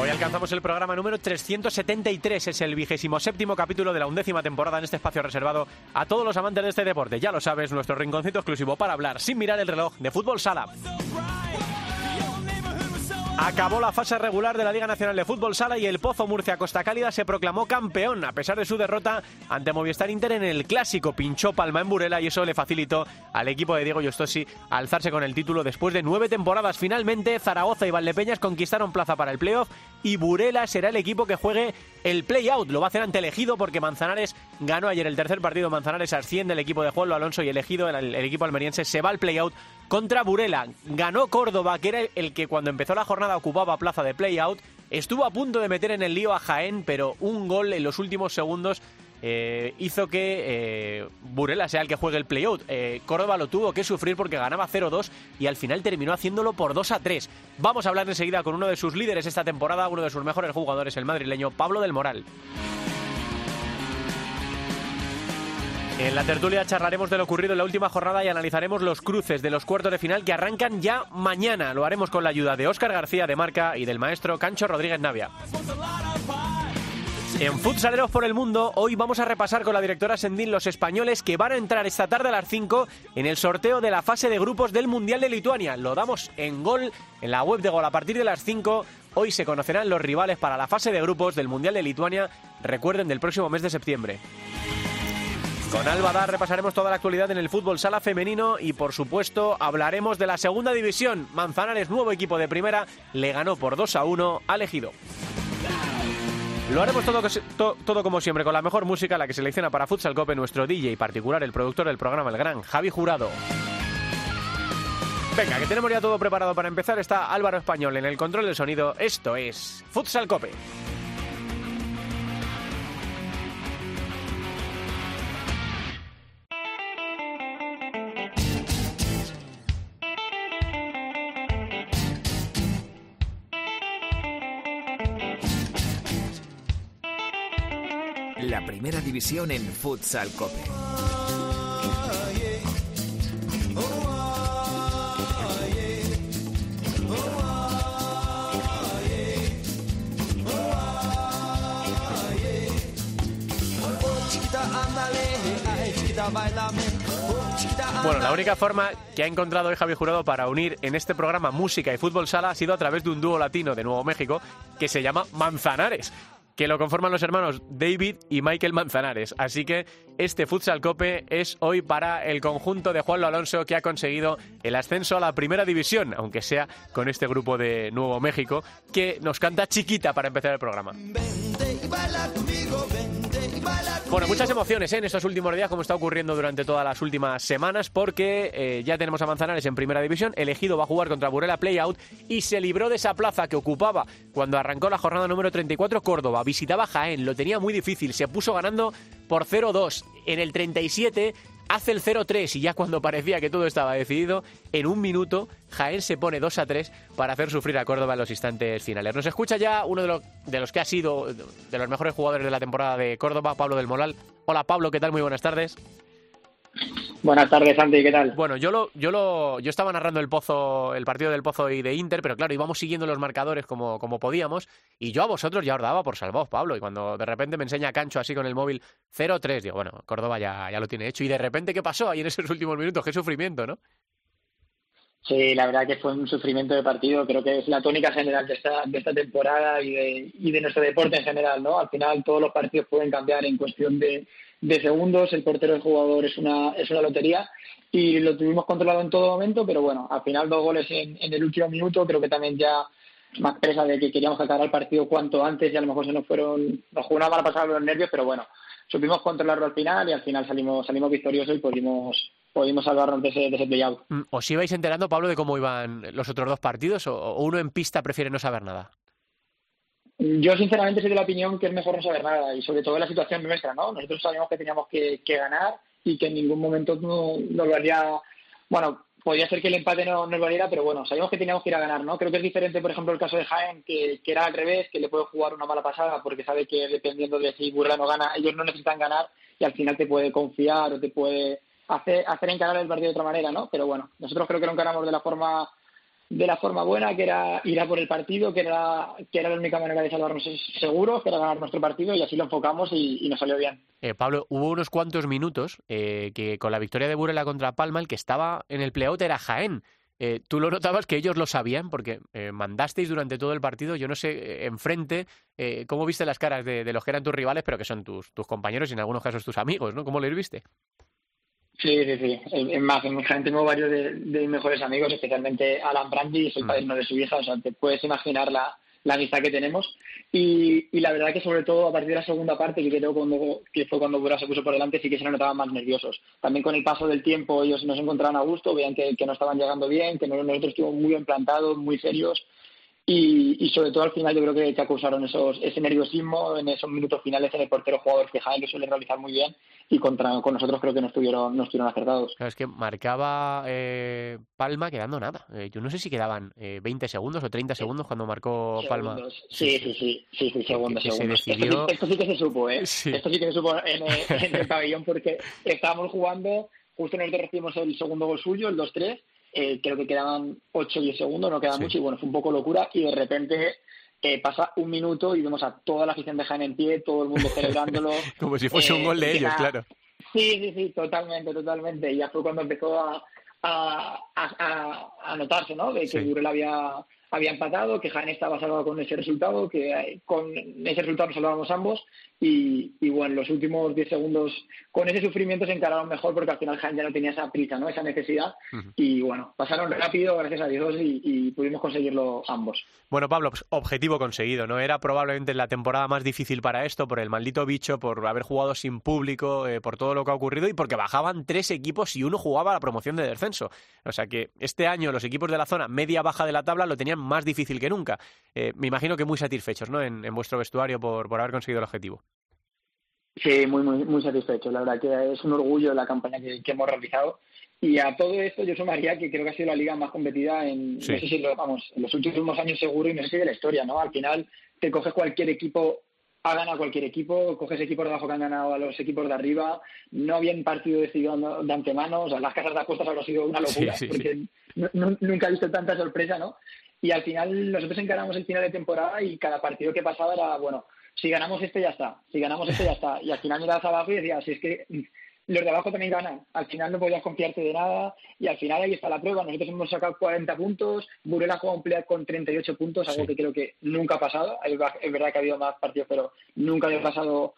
Hoy alcanzamos el programa número 373, es el vigésimo séptimo capítulo de la undécima temporada en este espacio reservado a todos los amantes de este deporte. Ya lo sabes, nuestro rinconcito exclusivo para hablar sin mirar el reloj de fútbol sala. Acabó la fase regular de la Liga Nacional de Fútbol Sala y el Pozo Murcia Costa Cálida se proclamó campeón a pesar de su derrota ante Movistar Inter en el clásico. Pinchó palma en Burela y eso le facilitó al equipo de Diego Yostosi alzarse con el título después de nueve temporadas. Finalmente, Zaragoza y Valdepeñas conquistaron plaza para el playoff y Burela será el equipo que juegue el play-out. Lo va a hacer ante Elegido porque Manzanares ganó ayer el tercer partido. Manzanares asciende el equipo de Juan Alonso y Elegido, el, el equipo almeriense, se va al play-out contra Burela. Ganó Córdoba, que era el que cuando empezó la jornada ocupaba plaza de play-out. Estuvo a punto de meter en el lío a Jaén, pero un gol en los últimos segundos eh, hizo que eh, Burela sea el que juegue el play-out. Eh, Córdoba lo tuvo que sufrir porque ganaba 0-2 y al final terminó haciéndolo por 2-3. Vamos a hablar enseguida con uno de sus líderes esta temporada, uno de sus mejores jugadores, el madrileño Pablo del Moral. En la tertulia charlaremos de lo ocurrido en la última jornada y analizaremos los cruces de los cuartos de final que arrancan ya mañana. Lo haremos con la ayuda de Óscar García de Marca y del maestro Cancho Rodríguez Navia. En Futsaleros por el Mundo, hoy vamos a repasar con la directora Sendín los españoles que van a entrar esta tarde a las 5 en el sorteo de la fase de grupos del Mundial de Lituania. Lo damos en gol en la web de gol a partir de las 5. Hoy se conocerán los rivales para la fase de grupos del Mundial de Lituania, recuerden, del próximo mes de septiembre. Con Alba repasaremos toda la actualidad en el fútbol sala femenino y por supuesto hablaremos de la segunda división. Manzanares, nuevo equipo de primera, le ganó por 2 a 1 al Ejido. Lo haremos todo, to, todo, como siempre con la mejor música, la que selecciona para Futsal Cope nuestro DJ particular, el productor del programa, el gran Javi Jurado. Venga, que tenemos ya todo preparado para empezar. Está Álvaro Español en el control del sonido. Esto es Futsal Cope. La primera división en Futsal Cope. Bueno, la única forma que ha encontrado hoy Javi Jurado para unir en este programa música y fútbol sala ha sido a través de un dúo latino de Nuevo México que se llama Manzanares que lo conforman los hermanos David y Michael Manzanares. Así que este Futsal Cope es hoy para el conjunto de Juan Alonso que ha conseguido el ascenso a la primera división, aunque sea con este grupo de Nuevo México, que nos canta chiquita para empezar el programa. Bueno, muchas emociones ¿eh? en estos últimos días, como está ocurriendo durante todas las últimas semanas, porque eh, ya tenemos a Manzanares en primera división, elegido va a jugar contra Burela Playout y se libró de esa plaza que ocupaba cuando arrancó la jornada número 34 Córdoba. Visitaba Jaén, lo tenía muy difícil, se puso ganando por 0-2. En el 37 hace el 0-3 y ya cuando parecía que todo estaba decidido, en un minuto Jaén se pone 2-3 para hacer sufrir a Córdoba en los instantes finales. Nos escucha ya uno de los, de los que ha sido de los mejores jugadores de la temporada de Córdoba, Pablo del Moral. Hola Pablo, ¿qué tal? Muy buenas tardes. Buenas tardes, Santi, ¿qué tal? Bueno, yo lo, yo lo, yo estaba narrando el Pozo, el partido del Pozo y de Inter, pero claro, íbamos siguiendo los marcadores como, como podíamos, y yo a vosotros ya os daba por salvados, Pablo, y cuando de repente me enseña Cancho así con el móvil 0-3, digo, bueno, Córdoba ya, ya lo tiene hecho, y de repente, ¿qué pasó ahí en esos últimos minutos? Qué sufrimiento, ¿no? Sí, la verdad que fue un sufrimiento de partido, creo que es la tónica general de esta, de esta temporada y de, y de nuestro deporte en general, ¿no? Al final todos los partidos pueden cambiar en cuestión de, de segundos, el portero del jugador es una, es una lotería y lo tuvimos controlado en todo momento, pero bueno, al final dos goles en, en el último minuto, creo que también ya más presa de que queríamos acabar el partido cuanto antes y a lo mejor se nos fueron, nos jugó una mala pasada los nervios, pero bueno, supimos controlarlo al final y al final salimos, salimos victoriosos y pudimos, pudimos salvarnos de ese, de ese play-out. ¿Os ibais enterando, Pablo, de cómo iban los otros dos partidos o, o uno en pista prefiere no saber nada? Yo sinceramente soy de la opinión que es mejor no saber nada y sobre todo en la situación nuestra, ¿no? Nosotros sabíamos que teníamos que, ganar y que en ningún momento no, nos haría, bueno, podría ser que el empate no nos valiera, pero bueno, sabíamos que teníamos que ir a ganar, ¿no? Creo que es diferente, por ejemplo, el caso de Jaén, que, era al revés, que le puede jugar una mala pasada porque sabe que dependiendo de si Burla no gana, ellos no necesitan ganar y al final te puede confiar o te puede hacer, hacer encarar el partido de otra manera, ¿no? Pero bueno, nosotros creo que lo encaramos de la forma de la forma buena, que era ir a por el partido, que era, que era la única manera de salvarnos seguros, que era ganar nuestro partido y así lo enfocamos y, nos salió bien. Eh, Pablo, hubo unos cuantos minutos eh, que con la victoria de Burela contra Palma, el que estaba en el playout era Jaén. Eh, ¿Tú lo notabas que ellos lo sabían? Porque mandasteis durante todo el partido, yo no sé, enfrente, ¿cómo viste las caras de, de, los que eran tus rivales, pero que son tus, tus compañeros y en algunos casos tus amigos, ¿no? ¿Cómo les viste? Sí, sí, sí. Es más, en Jaén tengo varios de, mis mejores amigos, especialmente Alan Brandy, es el mm. padrino de su hija, o sea, te puedes imaginar la, la amistad que tenemos. Y, y, la verdad que sobre todo a partir de la segunda parte, que creo cuando, que fue cuando Bura se puso por delante, sí que se nos notaban más nerviosos. También con el paso del tiempo ellos nos encontraban a gusto, veían que, que no estaban llegando bien, que nosotros estuvimos muy bien plantados, muy serios. Y, y, sobre todo al final yo creo que, que acusaron esos, ese nerviosismo en esos minutos finales en el portero jugador que Jaén lo suele realizar muy bien y contra con nosotros creo que no estuvieron no estuvieron acertados. Claro, es que marcaba eh, Palma quedando nada. Eh, yo no sé si quedaban eh, 20 segundos o 30 segundos cuando marcó Palma. Sí, sí, sí, sí, sí, segundos, segundos. Esto, sí, que se supo, ¿eh? Esto sí que se supo en, en el pabellón porque estábamos jugando, justo nosotros recibimos el segundo gol suyo, el 2-3 eh, creo que quedaban 8 o 10 segundos, no queda mucho, y bueno, fue un poco locura, y de repente eh, pasa un minuto y vemos a toda la afición de Jaén en pie, todo el mundo celebrándolo. Como si fuese un gol de eh, ellos, claro. Sí, sí, sí, totalmente, totalmente. Y ya fue cuando empezó a, a, a, a notarse, ¿no? De que Burel había, había empatado, que Jaén estaba salvado con ese resultado, que con ese resultado nos salvábamos ambos y, y, bueno, los últimos 10 segundos con ese sufrimiento se encararon mejor porque al final Jaén ya no tenía esa prisa, ¿no? esa necesidad. Y bueno, pasaron rápido, gracias a Dios, y, pudimos conseguirlo ambos. Bueno, Pablo, pues objetivo conseguido, ¿no? Era probablemente la temporada más difícil para esto, por el maldito bicho, por haber jugado sin público, eh, por todo lo que ha ocurrido y porque bajaban tres equipos y uno jugaba la promoción de descenso. O sea que este año los equipos de la zona media-baja de la tabla lo tenían más difícil que nunca. Eh, me imagino que muy satisfechos, ¿no? En, en vuestro vestuario por, por haber conseguido el objetivo. Sí, muy, muy, muy satisfecho. La verdad que es un orgullo la campaña que, hemos realizado. Y a todo esto yo sumaría que creo que ha sido la liga más competida en, no sé si lo, vamos, en los últimos años seguro y no sé si de la historia, ¿no? Al final te coges cualquier equipo, ha ganado cualquier equipo, coges equipos de abajo que han ganado a los equipos de arriba, no habían partido decidido de antemano, o sea, las casas de apuestas habrá sido una locura, porque nunca he visto tanta sorpresa, ¿no? Y al final nosotros encaramos el final de temporada y cada partido que pasaba era, bueno, si ganamos este ya está, si ganamos este ya está. Y al final mirabas abajo y decías, si es que los de abajo también ganan, al final no podías confiarte de nada y al final ahí está la prueba. Nosotros hemos sacado 40 puntos, Burela juega un play con 38 puntos, algo que creo que nunca ha pasado. Es verdad que ha habido más partidos, pero nunca había pasado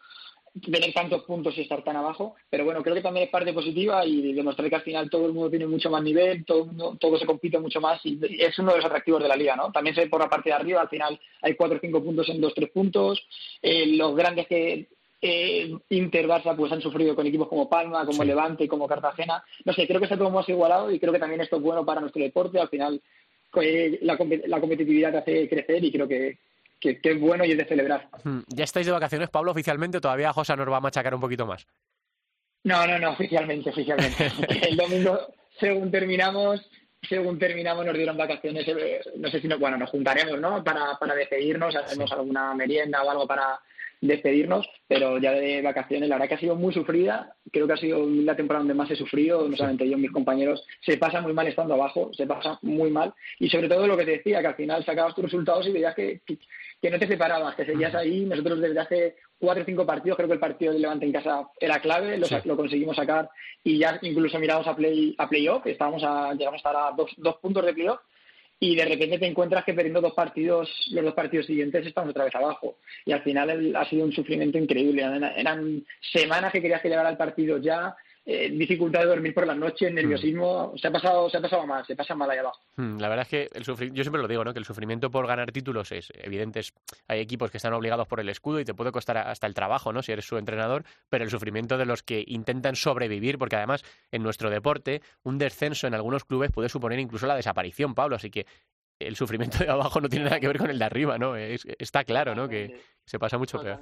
tener tantos puntos y estar tan abajo, pero bueno, creo que también es parte positiva y demostrar que al final todo el mundo tiene mucho más nivel, todo, todo se compite mucho más y es uno de los atractivos de la liga, ¿no? También se ve por la parte de arriba, al final hay cuatro o cinco puntos en dos, tres puntos, eh, los grandes que eh, Inter, Barça, pues han sufrido con equipos como Palma, como Levante, como Cartagena, no sé, creo que está todo más igualado y creo que también esto es bueno para nuestro deporte, al final eh, la, la competitividad te hace crecer y creo que, que, es bueno y es de celebrar. Hmm. ¿Ya estáis de vacaciones, Pablo, oficialmente? ¿Todavía José nos va a machacar un poquito más? No, no, no, oficialmente, oficialmente. El domingo, según terminamos, según terminamos nos dieron vacaciones, eh, no sé si nos, bueno, nos juntaremos, ¿no? Para, para despedirnos, hacemos alguna merienda o algo para despedirnos, pero ya de vacaciones, la verdad que ha sido muy sufrida, creo que ha sido la temporada donde más he sufrido, no solamente yo, mis compañeros, se pasa muy mal estando abajo, se pasa muy mal, y sobre todo lo que te decía, que al final sacabas tus resultados y veías que, que no te separabas, que seguías ahí. Nosotros desde hace cuatro o cinco partidos, creo que el partido de Levante en casa era clave, lo, conseguimos sacar. Y ya incluso miramos a play a playoff, estábamos a, llegamos a estar a dos, dos puntos de playoff y de repente te encuentras que perdiendo dos partidos, los dos partidos siguientes estamos otra vez abajo. Y al final ha sido un sufrimiento increíble. Eran, semanas que querías que llegara el partido ya, eh, dificultad de dormir por la noche, mm. nerviosismo, se ha pasado se ha pasado mal, se pasa mal ahí abajo. Mm, la verdad es que el yo siempre lo digo, ¿no? que el sufrimiento por ganar títulos es evidente, hay equipos que están obligados por el escudo y te puede costar hasta el trabajo, ¿no? si eres su entrenador, pero el sufrimiento de los que intentan sobrevivir, porque además en nuestro deporte un descenso en algunos clubes puede suponer incluso la desaparición, Pablo, así que el sufrimiento de abajo no tiene nada que ver con el de arriba, ¿no? está claro, ¿no? Que se pasa mucho peor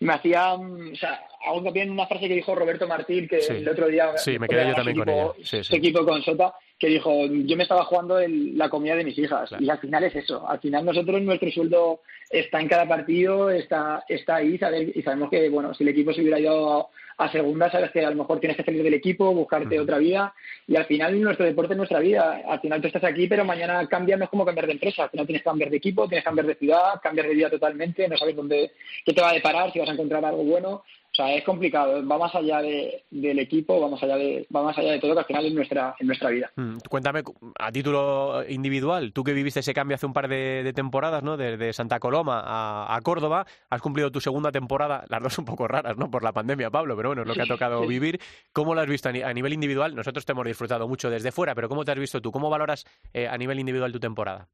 me hacía, o sea, hago también una frase que dijo Roberto Martín, que el otro día... Sí, me quedé yo también con ella. Su equipo con Sota, que dijo, yo me estaba jugando en la comida de mis hijas. Y al final es eso. Al final nosotros, nuestro sueldo está en cada partido, está, está ahí, y sabemos que, bueno, si el equipo se hubiera ido a segunda sabes que a lo mejor tienes que salir del equipo, buscarte otra vida y al final nuestro deporte es nuestra vida. Al final tú estás aquí, pero mañana cambias, no es como cambiar de empresa. Al final tienes que cambiar de equipo, tienes que cambiar de ciudad, cambiar de vida totalmente, no sabes dónde, qué te va a deparar, si vas a encontrar algo bueno. O sea, es complicado, va más allá de, del equipo, va más allá de, va más allá de todo, que al final es nuestra, en nuestra vida. Mm, cuéntame, a título individual, tú que viviste ese cambio hace un par de, temporadas, ¿no? De, Santa Coloma a, Córdoba, has cumplido tu segunda temporada, las dos un poco raras, ¿no? Por la pandemia, Pablo, pero bueno, es lo que ha tocado vivir. ¿Cómo lo has visto a, nivel individual? Nosotros te hemos disfrutado mucho desde fuera, pero ¿cómo te has visto tú? ¿Cómo valoras eh, a nivel individual tu temporada?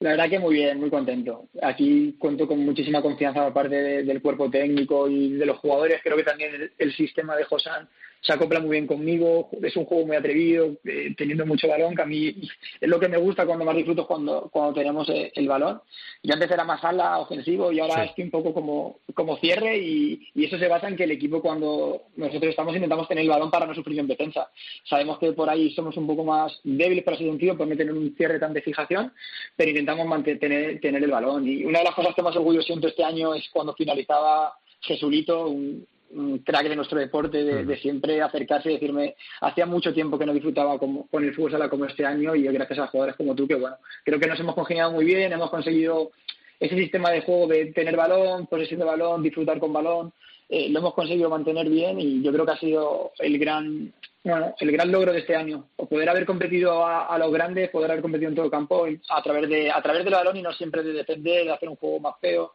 La verdad que muy bien, muy contento. Aquí cuento con muchísima confianza por parte del cuerpo técnico y de los jugadores. Creo que también el, el sistema de Josán se acopla muy bien conmigo, es un juego muy atrevido, eh, teniendo mucho balón, que a mí es lo que me gusta cuando más disfruto cuando, cuando tenemos eh, el, balón. Yo antes era más ala, ofensivo, y ahora estoy un poco como, como cierre, y, y, eso se basa en que el equipo cuando nosotros estamos intentamos tener el balón para no sufrir en defensa. Sabemos que por ahí somos un poco más débiles por ese sentido, por no tener un cierre tan de fijación, pero intentamos mantener tener el balón. Y una de las cosas que más orgullo siento este año es cuando finalizaba Jesulito, un crack de nuestro deporte, de, siempre acercarse y decirme, hacía mucho tiempo que no disfrutaba con el fútbol sala como este año y gracias a jugadores como tú, que bueno, creo que nos hemos congeniado muy bien, hemos conseguido ese sistema de juego de tener balón, posesión de balón, disfrutar con balón, eh, lo hemos conseguido mantener bien y yo creo que ha sido el gran bueno, el gran logro de este año, o poder haber competido a, a los grandes, poder haber competido en todo el campo a través de a través del balón y no siempre de defender, de hacer un juego más feo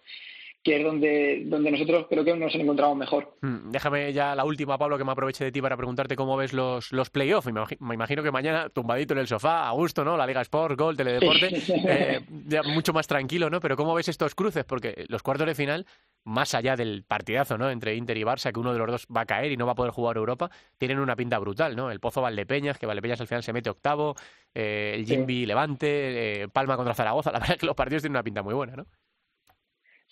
que es donde, donde nosotros creo que nos encontramos mejor. Hmm, déjame ya la última, Pablo, que me aproveche de ti para preguntarte cómo ves los, los playoffs. Me, imagino que mañana tumbadito en el sofá, a gusto, ¿no? La Liga Sport, Gol, Teledeporte, eh, mucho más tranquilo, ¿no? Pero ¿cómo ves estos cruces? Porque los cuartos de final, más allá del partidazo, ¿no? Entre Inter y Barça, que uno de los dos va a caer y no va a poder jugar Europa, tienen una pinta brutal, ¿no? El Pozo Valdepeñas, que Valdepeñas al final se mete octavo, eh, el Jimby Levante, eh, Palma contra Zaragoza. La verdad es que los partidos tienen una pinta muy buena, ¿no?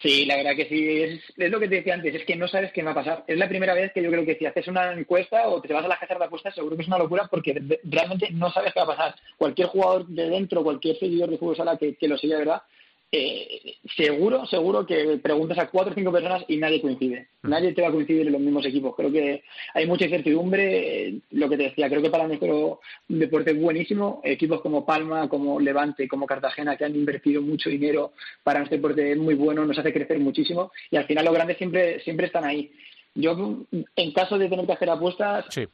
Sí, la verdad que sí, es, lo que te decía antes, es que no sabes qué va a pasar. Es la primera vez que yo creo que si haces una encuesta o te vas a la casa de apuestas, seguro que es una locura porque realmente no sabes qué va a pasar. Cualquier jugador de dentro, cualquier seguidor de fútbol sala que, que lo siga verdad, eh, seguro, seguro que preguntas a cuatro o cinco personas y nadie coincide. Mm. Nadie te va a coincidir en los mismos equipos. Creo que hay mucha incertidumbre. Lo que te decía, creo que para nuestro deporte es buenísimo. Equipos como Palma, como Levante, como Cartagena, que han invertido mucho dinero para nuestro deporte es muy bueno, nos hace crecer muchísimo. Y al final los grandes siempre, siempre están ahí. Yo, en caso de tener que hacer apuestas, eh,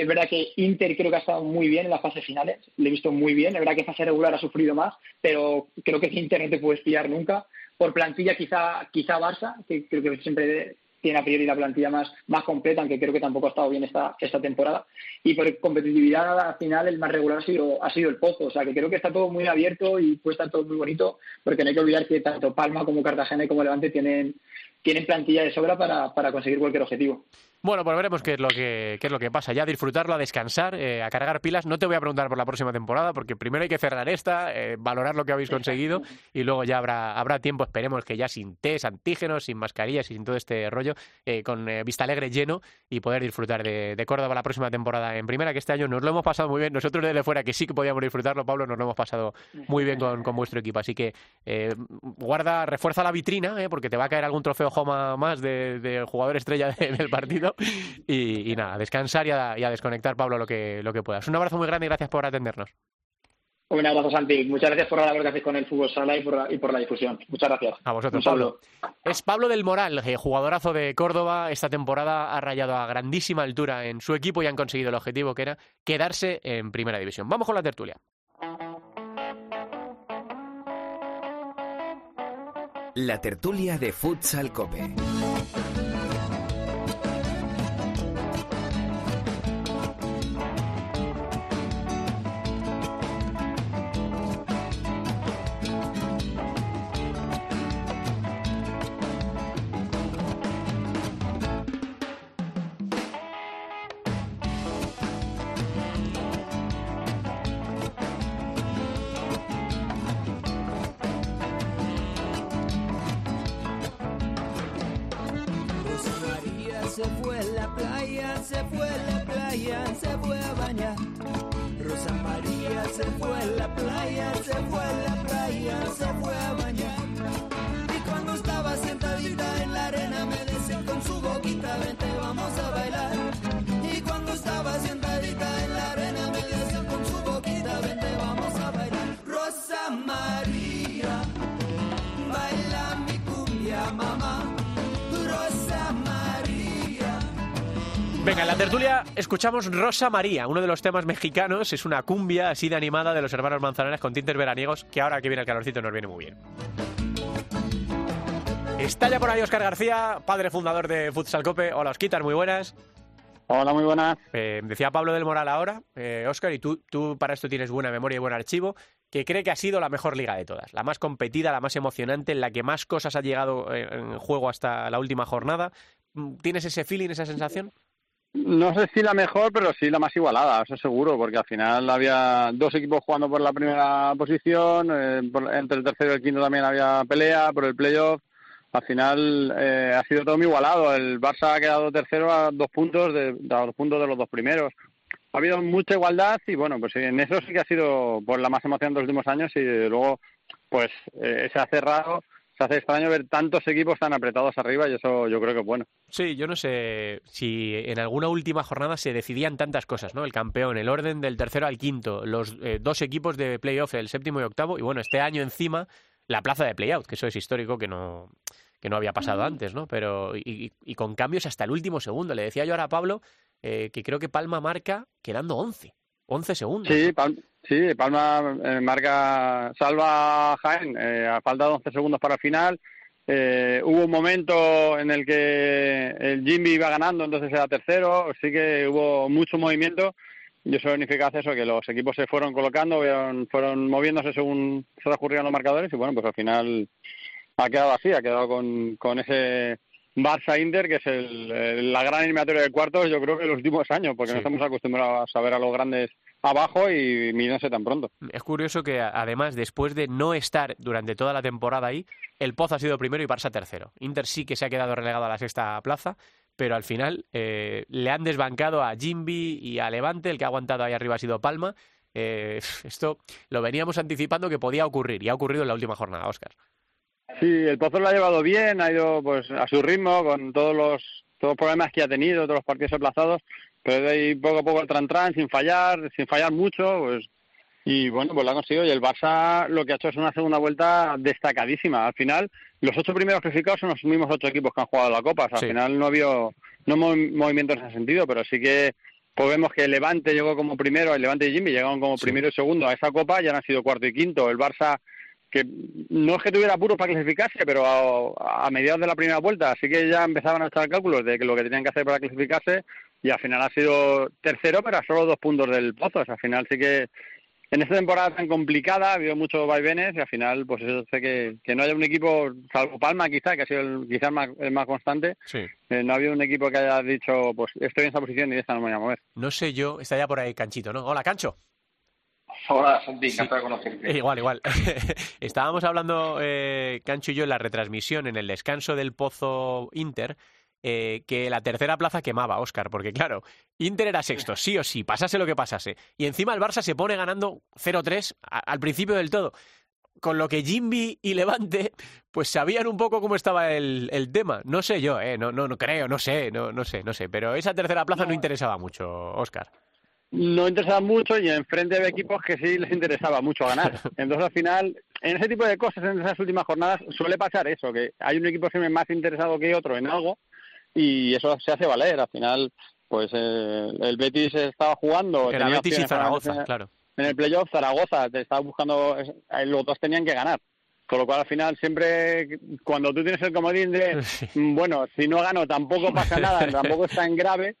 es verdad que Inter creo que ha estado muy bien en las fases finales, le he visto muy bien, es verdad que en fase regular ha sufrido más, pero creo que Inter no te puedes pillar nunca. Por plantilla quizá, quizá Barça, que creo que siempre tiene a priori la plantilla más, más completa, aunque creo que tampoco ha estado bien esta, esta temporada. Y por competitividad al final el más regular ha sido, ha sido el Pozo, o sea que creo que está todo muy abierto y puede estar todo muy bonito, porque no hay que olvidar que tanto Palma como Cartagena y como Levante tienen tienen plantilla de sobra para, para conseguir cualquier objetivo. Bueno, pues veremos qué es lo que, qué es lo que pasa. Ya disfrutarlo, a descansar, eh, a cargar pilas. No te voy a preguntar por la próxima temporada, porque primero hay que cerrar esta, eh, valorar lo que habéis conseguido y luego ya habrá, habrá tiempo, esperemos que ya sin test, antígenos, sin mascarillas y sin todo este rollo, eh, con Vista Alegre lleno y poder disfrutar de, de, Córdoba la próxima temporada en primera, que este año nos lo hemos pasado muy bien. Nosotros desde fuera, que sí que podíamos disfrutarlo, Pablo, nos lo hemos pasado muy bien con, con vuestro equipo. Así que guarda, refuerza la vitrina, porque te va a caer algún trofeo Joma más de, de jugador estrella del partido y, nada, descansar y a, desconectar, Pablo, lo que, lo que puedas. Un abrazo muy grande y gracias por atendernos. Un abrazo, Santi. Muchas gracias por la labor que hacéis con el fútbol sala y por, la, y por la difusión. Muchas gracias. A vosotros, Pablo. Es Pablo del Moral, eh, jugadorazo de Córdoba. Esta temporada ha rayado a grandísima altura en su equipo y han conseguido el objetivo que era quedarse en primera división. Vamos con la tertulia. La tertulia de Futsal Cope. Escuchamos Rosa María, uno de los temas mexicanos. Es una cumbia así de animada de los hermanos Manzanares con tintes veraniegos que ahora que viene el calorcito nos viene muy bien. Está ya por ahí Oscar García, padre fundador de Futsal Cope. Hola, Osquitar, muy buenas. Hola, muy buenas. Eh, decía Pablo del Moral ahora, eh, Oscar, y tú, tú para esto tienes buena memoria y buen archivo, que cree que ha sido la mejor liga de todas, la más competida, la más emocionante, en la que más cosas ha llegado eh, en juego hasta la última jornada. ¿Tienes ese feeling, esa sensación? No sé si la mejor, pero sí la más igualada, eso seguro, porque al final había dos equipos jugando por la primera posición, eh, por- entre el tercero y el quinto también había pelea por el playoff. Al final eh, ha sido todo muy igualado. El Barça ha quedado tercero a dos puntos de, a puntos de los dos primeros. Ha habido mucha igualdad y bueno, pues en eso sí que ha sido pues, la más emoción de los últimos años y luego pues eh, se ha cerrado, se hace extraño ver tantos equipos tan apretados arriba y eso yo creo que es bueno. Sí, yo no sé si en alguna última jornada se decidían tantas cosas, ¿no? El campeón, el orden del tercero al quinto, los eh, dos equipos de playoff, el séptimo y octavo, y bueno, este año encima la plaza de playout, que eso es histórico, que no, que no había pasado antes, ¿no? Pero, y, y- con cambios hasta el último segundo. Le decía yo ahora a Pablo eh, que creo que Palma marca quedando 11, 11 segundos. Sí, Pal- sí Palma eh, marca, salva a Jaén eh, a falta de 11 segundos para el final. Eh, hubo un momento en el que el Jimmy iba ganando, entonces era tercero. Sí que hubo mucho movimiento y eso significa eso, que los equipos se fueron colocando, fueron, fueron moviéndose según se transcurrían los marcadores y bueno, pues al final ha quedado así, ha quedado con, con ese Barça Inter, que es el, el- la gran eliminatoria de cuartos, yo creo que en los últimos años, porque Sí. no estamos acostumbrados a ver a los grandes abajo y mirándose tan pronto. Es curioso que además, después de no estar durante toda la temporada ahí, el Pozo ha sido primero y Barça tercero. Inter sí que se ha quedado relegado a la sexta plaza, pero al final eh, le han desbancado a Jimby y a Levante, el que ha aguantado ahí arriba ha sido Palma. Eh, esto lo veníamos anticipando que podía ocurrir y ha ocurrido en la última jornada, Oscar. Sí, el Pozo lo ha llevado bien, ha ido pues a su ritmo con todos los todos los problemas que ha tenido, todos los partidos aplazados, pero de ahí poco a poco el tran tran sin fallar, sin fallar mucho, pues y bueno, pues lo ha conseguido y el Barça lo que ha hecho es una segunda vuelta destacadísima. Al final, los ocho primeros clasificados son los mismos ocho equipos que han jugado la Copa, o sea, Sí. al final no ha habido no movi- movimientos en ese sentido, pero sí que pues vemos que el Levante llegó como primero, el Levante y Jimmy llegaron como Sí. primero y segundo a esa Copa y han sido cuarto y quinto. El Barça que no es que tuviera apuros para clasificarse, pero a, a mediados de la primera vuelta sí que ya empezaban a echar cálculos de que lo que tenían que hacer para clasificarse y al final ha sido tercero, pero a solo dos puntos del Pozo. O sea, al final sí que en esta temporada tan complicada ha habido muchos vaivenes y al final pues eso hace que, que no haya un equipo, salvo Palma quizá, que ha sido el, quizás más, el más constante, Sí. eh, no ha habido un equipo que haya dicho pues estoy en esa posición y de esta no me voy a mover. No sé yo, está ya por ahí Canchito, ¿no? Hola, Cancho. Hola, Santi, encantado de conocerte. Eh, Igual, igual. Estábamos hablando, eh, Cancho y yo, en la retransmisión, en el descanso del Pozo Inter, eh, que la tercera plaza quemaba, Óscar, porque claro, Inter era sexto, sí o sí, pasase lo que pasase. Y encima el Barça se pone ganando 0-3 a- al principio del todo. Con lo que Jimby y Levante, pues sabían un poco cómo estaba el, el tema. No sé yo, eh, no, no, no creo, no sé, no, no sé, no sé. Pero esa tercera plaza no interesaba mucho, Óscar. No interesaba mucho y enfrente había equipos que sí les interesaba mucho ganar. Entonces, al final, en ese tipo de cosas, en esas últimas jornadas, suele pasar eso, que hay un equipo siempre más interesado que otro en algo y eso se hace valer. Al final, pues eh, el Betis estaba jugando. Era Betis y Zaragoza, meterse claro. En el playoff, Zaragoza te estaba buscando, eh, los dos tenían que ganar. Con lo cual, al final, siempre, cuando tú tienes el comodín de, Sí. mm, bueno, si no gano tampoco pasa nada, tampoco es tan grave,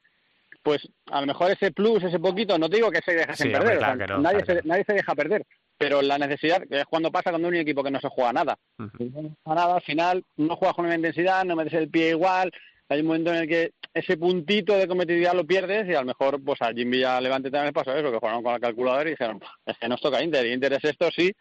pues a lo mejor ese plus, ese poquito, no te digo que se dejasen Sí, perder, o sea, no, nadie, claro se, nadie se deja perder, pero la necesidad que es cuando pasa cuando hay un equipo que no se juega nada. No se juega nada, al final no juegas con la misma intensidad, no metes el pie igual, hay un momento en el que ese puntito de competitividad lo pierdes y a lo mejor pues a Jimmy y a Levante también les pasó eso, que jugaron con la calculadora y dijeron, es que nos toca Inter, Inter es esto sí,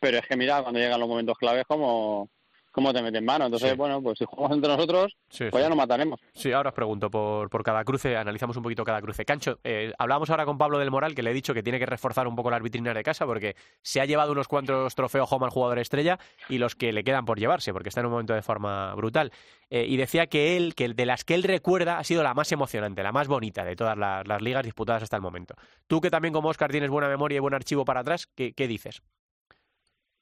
pero es que mira, cuando llegan los momentos claves como cómo te meten mano. Entonces, Sí. bueno, pues si jugamos entre nosotros, Sí, pues sí. ya nos mataremos. Sí, ahora os pregunto por, por cada cruce, analizamos un poquito cada cruce. Cancho, eh, hablábamos ahora con Pablo del Moral, que le he dicho que tiene que reforzar un poco las vitrinas de casa porque se ha llevado unos cuantos trofeos home al jugador estrella y los que le quedan por llevarse, porque está en un momento de forma brutal. Eh, y decía que él, que de las que él recuerda, ha sido la más emocionante, la más bonita de todas las, las ligas disputadas hasta el momento. Tú que también como Oscar tienes buena memoria y buen archivo para atrás, ¿qué, qué dices?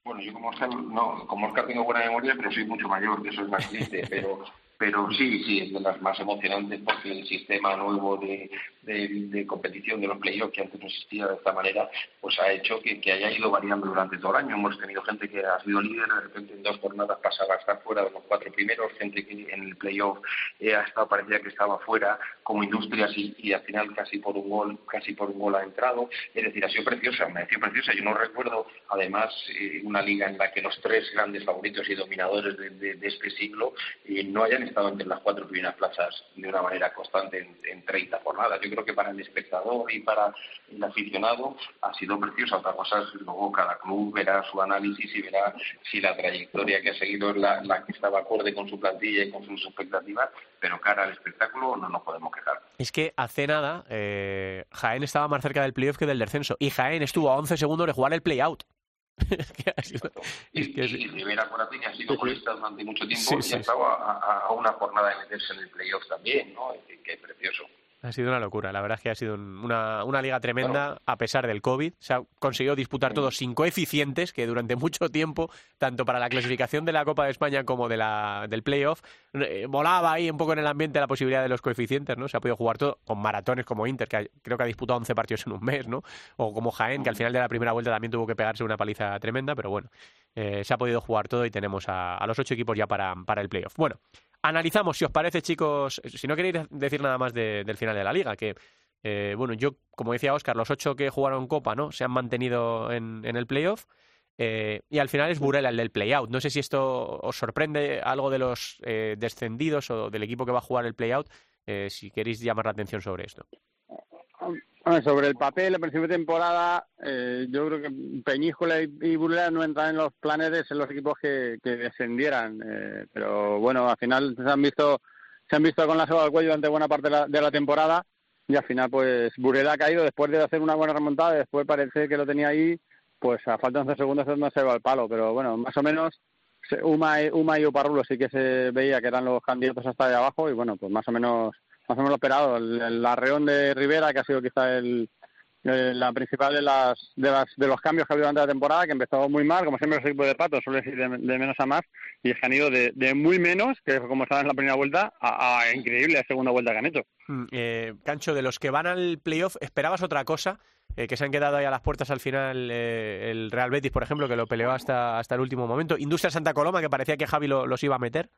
Bueno, yo como Oscar, no, como Oscar tengo buena memoria, pero soy mucho mayor, que eso es más triste, pero, pero sí, sí, es de las más emocionantes porque el sistema nuevo de, de, de competición de los playoffs, que antes no existía de esta manera, pues ha hecho que, que haya ido variando durante todo el año. Hemos tenido gente que ha sido líder, de repente en dos jornadas pasaba a estar fuera de los cuatro primeros, gente que en el playoff eh, ha estado, parecía que estaba fuera, como industrias, y, y al final casi por un gol, casi por un gol ha entrado. Es decir, ha sido preciosa, me ha sido preciosa. Yo no recuerdo, además, eh, una liga en la que los tres grandes favoritos y dominadores de, de- de este siglo eh, no hayan estado entre las cuatro primeras plazas de una manera constante en, en 30 jornadas. Yo creo que para el espectador y para el aficionado ha sido preciosa. Otra cosa es luego cada club verá su análisis y verá si la trayectoria que ha seguido es la, la que estaba acorde con su plantilla y con sus expectativas, pero cara al espectáculo no nos podemos quejar. Es que hace nada eh, Jaén estaba más cerca del playoff que del descenso y Jaén estuvo a 11 segundos de jugar el playout. Es que ha sido- Y, es que es- y Rivera, ha sido colista durante mucho tiempo Sí, y sí, ha estado a, a- a una jornada de meterse en el playoff también, ¿no? Es decir, que es precioso. Ha sido una locura, la verdad es que ha sido un- una, una liga tremenda a pesar del COVID. Se ha conseguido disputar todo sin coeficientes, que durante mucho tiempo, tanto para la clasificación de la Copa de España como de la, del playoff, eh, volaba ahí un poco en el ambiente la posibilidad de los coeficientes, ¿no? Se ha podido jugar todo con maratones como Inter, que ha- creo que ha disputado 11 partidos en un mes, ¿no? O como Jaén, que al final de la primera vuelta también tuvo que pegarse una paliza tremenda, pero bueno, eh, se ha podido jugar todo y tenemos a, a los ocho equipos ya para, para el playoff. Bueno, analizamos, si os parece, chicos, si no queréis decir nada más de- del final de la liga, que, eh, bueno, yo, como decía Oscar, los ocho que jugaron Copa, ¿no? Se han mantenido en, en el playoff. eh, y al final es Burela el del playout. No sé si esto os sorprende algo de los eh, descendidos o del equipo que va a jugar el playout, eh, si queréis llamar la atención sobre esto. Sobre el papel, el principio de temporada, eh, yo creo que Peñíscola y, y Burela no entran en los planes ser los equipos que, descendieran. eh, pero bueno, al final se han visto se han visto con la soga al cuello durante buena parte de la, de la temporada y al final pues Burela ha caído después de hacer una buena remontada, después parece que lo tenía ahí, pues a falta de 11 segundos donde se va el palo, pero bueno, más o menos Uma, Uma y Oparrulo sí que se veía que eran los candidatos hasta de abajo y bueno, pues más o menos más o menos lo esperado. El, el arreón de Rivera, que ha sido quizá el, la principal de las, de las de los cambios que ha habido durante la temporada, que empezó muy mal, como siempre los equipos de patos suele ir de, de menos a más, y es que han ido de, de muy menos, que como estaban en la primera vuelta, a, a increíble la segunda vuelta que han hecho. Mm, eh, Cancho, de los que van al playoff, ¿esperabas otra cosa? Eh, que se han quedado ahí a las puertas al final eh, el Real Betis, por ejemplo, que lo peleó hasta, hasta el último momento. Industria Santa Coloma, que parecía que Javi lo- los iba a meter.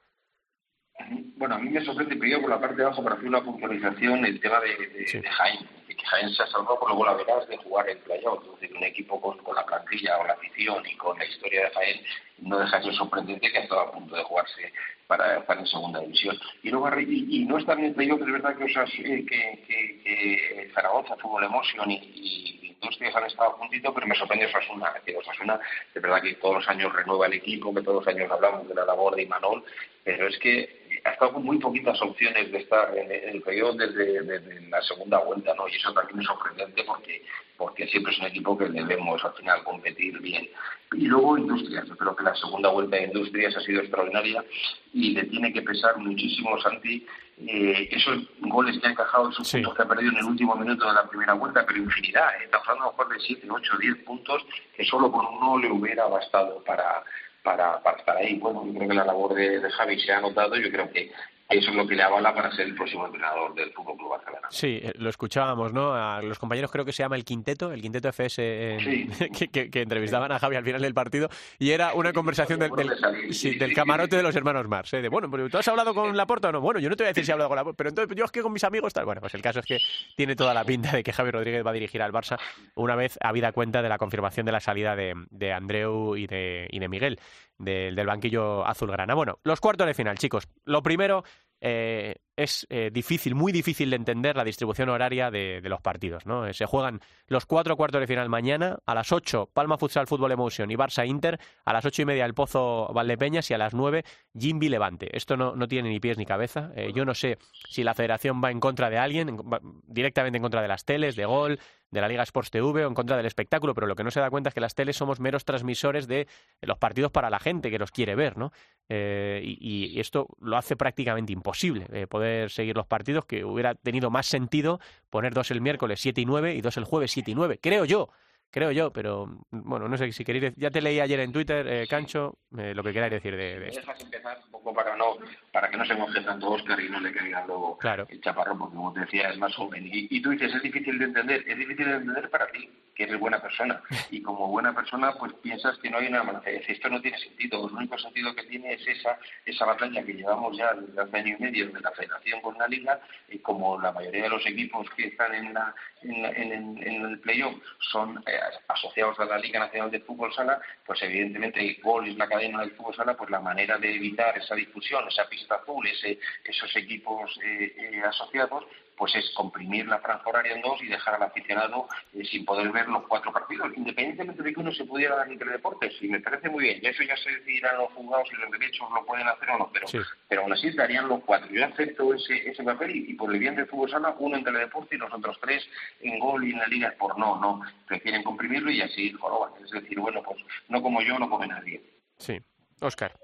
Bueno, a mí me sorprende primero por la parte de abajo para hacer una puntualización el tema de, de, Sí. de Jaén. De que Jaén se ha salvado, por luego la verás, de jugar en playoff. Es decir, un equipo con, con la plantilla, con la afición y con la historia de Jaén no deja de ser sorprendente que ha estado a punto de jugarse para estar en segunda división. Y luego y, y no está en el playoff, es verdad que, Osas, eh, que, que, que Zaragoza, Fútbol Emotion y, y Industrias han estado a puntito, pero me sorprende Osasuna. Decir, Osasuna, es verdad que todos los años renueva el equipo, que todos los años hablamos de la labor de Imanol, pero es que estado con muy poquitas opciones de estar en el playoff desde, desde la segunda vuelta, ¿no? Y eso también es sorprendente porque, porque siempre es un equipo que debemos al final competir bien. Y luego Industrias, yo creo que la segunda vuelta de Industrias ha sido extraordinaria y le tiene que pesar muchísimo, Santi, eh, esos goles que ha encajado, esos Sí. puntos que ha perdido en el último minuto de la primera vuelta, pero infinidad, ¿eh? estamos hablando a lo mejor de 7, 8, 10 puntos que solo con uno le hubiera bastado para, para, para estar ahí. Bueno, yo creo que la labor de, de Javi se ha notado, yo creo que eso es lo que le avala para ser el próximo entrenador del Fútbol Club Barcelona. Sí, eh, lo escuchábamos, ¿no? A los compañeros creo que se llama el Quinteto, el Quinteto FS, en- Sí. que, que- que entrevistaban a Javi al final del partido y era una conversación del, salir, sí, camarote de los hermanos Mars. ¿eh? De, bueno, pero ¿tú has hablado con Laporta o no? Bueno, yo no te voy a decir si he hablado con Laporta, pero entonces yo es que con mis amigos tal. Bueno, pues el caso es que tiene toda la pinta de que Javi Rodríguez va a dirigir al Barça una vez habida cuenta de la confirmación de la salida de, de Andreu y de, y de Miguel del, del banquillo azulgrana. Bueno, los cuartos de final, chicos. Lo primero, eh, es eh, difícil, muy difícil de entender la distribución horaria de, los partidos. ¿no? Eh, se juegan los cuatro cuartos de final mañana, a las ocho Palma Futsal Fútbol Emotion y Barça Inter, a las ocho y media el Pozo Valdepeñas y a las nueve Jimby Levante. Esto no, no tiene ni pies ni cabeza. yo no sé si la federación va en contra de alguien, directamente en contra de las teles, de Gol, de la Liga Sports TV o en contra del espectáculo, pero lo que no se da cuenta es que las teles somos meros transmisores de los partidos para la gente que los quiere ver, ¿no? y, y, esto lo hace prácticamente imposible poder seguir los partidos, que hubiera tenido más sentido poner dos el miércoles 7 y 9 y dos el jueves 7 y 9, creo yo creo yo, pero bueno, no sé si queréis. Ya te leí ayer en Twitter, eh, Cancho, eh, lo que queráis decir de, de esto. empezar un poco para no para que no se moje tanto Oscar y no le caiga luego el chaparrón, porque como te decía, es más joven. Y, y, tú dices, es difícil de entender, es difícil de entender para ti, que eres buena persona. Y como buena persona, pues piensas que no hay una manera. Esto no tiene sentido. El único sentido que tiene es esa, esa batalla que llevamos ya desde hace año y medio de la federación con la liga, y como la mayoría de los equipos que están en, la, en, en, el playoff son eh, asociados a la Liga Nacional de Fútbol Sala, pues evidentemente Gol es la cadena del fútbol sala, pues la manera de evitar esa difusión, esa pista azul, ese, esos equipos eh, eh, asociados, pues es comprimir la franja horaria en dos y dejar al aficionado eh, sin poder ver los cuatro partidos, independientemente de que uno se pudiera dar entre deportes. Y me parece muy bien, y eso ya se decidirán los juzgados y los derechos lo pueden hacer o no, pero, pero aún así darían los cuatro. Yo acepto ese, ese papel y, por el bien del fútbol sala, uno en teledeporte y los otros tres en gol y en la liga por no, no, prefieren comprimirlo y así joroban. Es decir, bueno, pues no como yo, no come nadie. Sí. Oscar.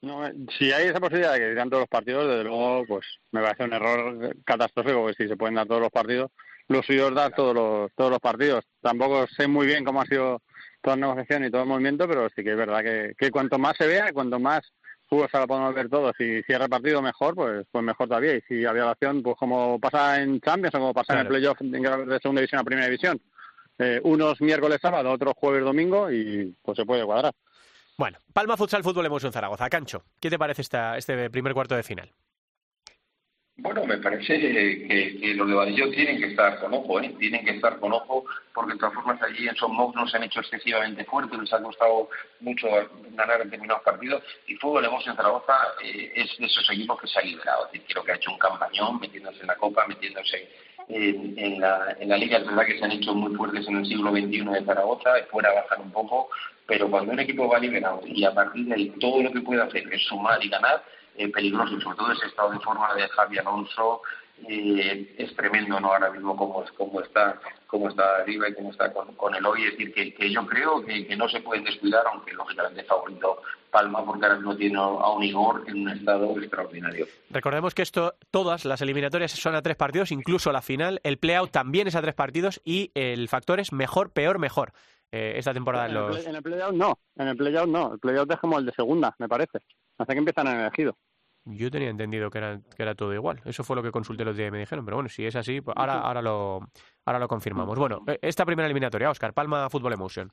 No, si hay esa posibilidad de que dirán todos los partidos, desde luego, pues me parece un error catastrófico, que si se pueden dar todos los partidos, lo suyo es dar todos los, todos los partidos. Tampoco sé muy bien cómo ha sido toda la negociación y todo el movimiento, pero sí que es verdad que, que cuanto más se vea, cuanto más se la podemos ver todos, y si es repartido mejor, pues, pues mejor todavía. Y si había opción, pues como pasa en Champions o como pasa en el playoff de segunda división a primera división, eh, unos miércoles sábado, otros jueves domingo, y pues se puede cuadrar. Bueno, Palma Futsal Fútbol en Zaragoza. Cancho, ¿qué te parece esta, este primer cuarto de final? Bueno, me parece que, los de Vadillo tienen que estar con ojo, ¿eh? tienen que estar con ojo, porque de todas formas allí en Son no se han hecho excesivamente fuertes, les ha costado mucho ganar determinados partidos, y Fútbol en Zaragoza eh, es de esos equipos que se ha liberado, es decir, creo que ha hecho un campañón metiéndose en la Copa, metiéndose en, la, en la Liga, es verdad que se han hecho muy fuertes en el siglo XXI de Zaragoza, fuera bajar un poco, pero cuando un equipo va liberado y a partir de ahí todo lo que puede hacer es sumar y ganar, eh, peligroso, y sobre todo ese estado de forma de Javi Alonso eh, es tremendo, ¿no? Ahora mismo cómo, cómo está cómo está arriba y cómo está con, el hoy, es decir, que, que yo creo que, no se pueden descuidar, aunque lógicamente favorito Palma, porque ahora mismo tiene a un Igor en un estado extraordinario. Recordemos que esto, todas las eliminatorias son a tres partidos, incluso la final, el play-out también es a tres partidos y el factor es mejor, peor, mejor. Eh, esta temporada en, los... en el play-out no, en el play-out no, el play-out es como el de segunda, me parece, hasta que empiezan en elegido. Yo tenía entendido que era, que era todo igual. Eso fue lo que consulté los días y me dijeron. Pero bueno, si es así, pues ahora, ahora, lo, ahora lo confirmamos. Bueno, eh, esta primera eliminatoria, Oscar, Palma Fútbol Emotion.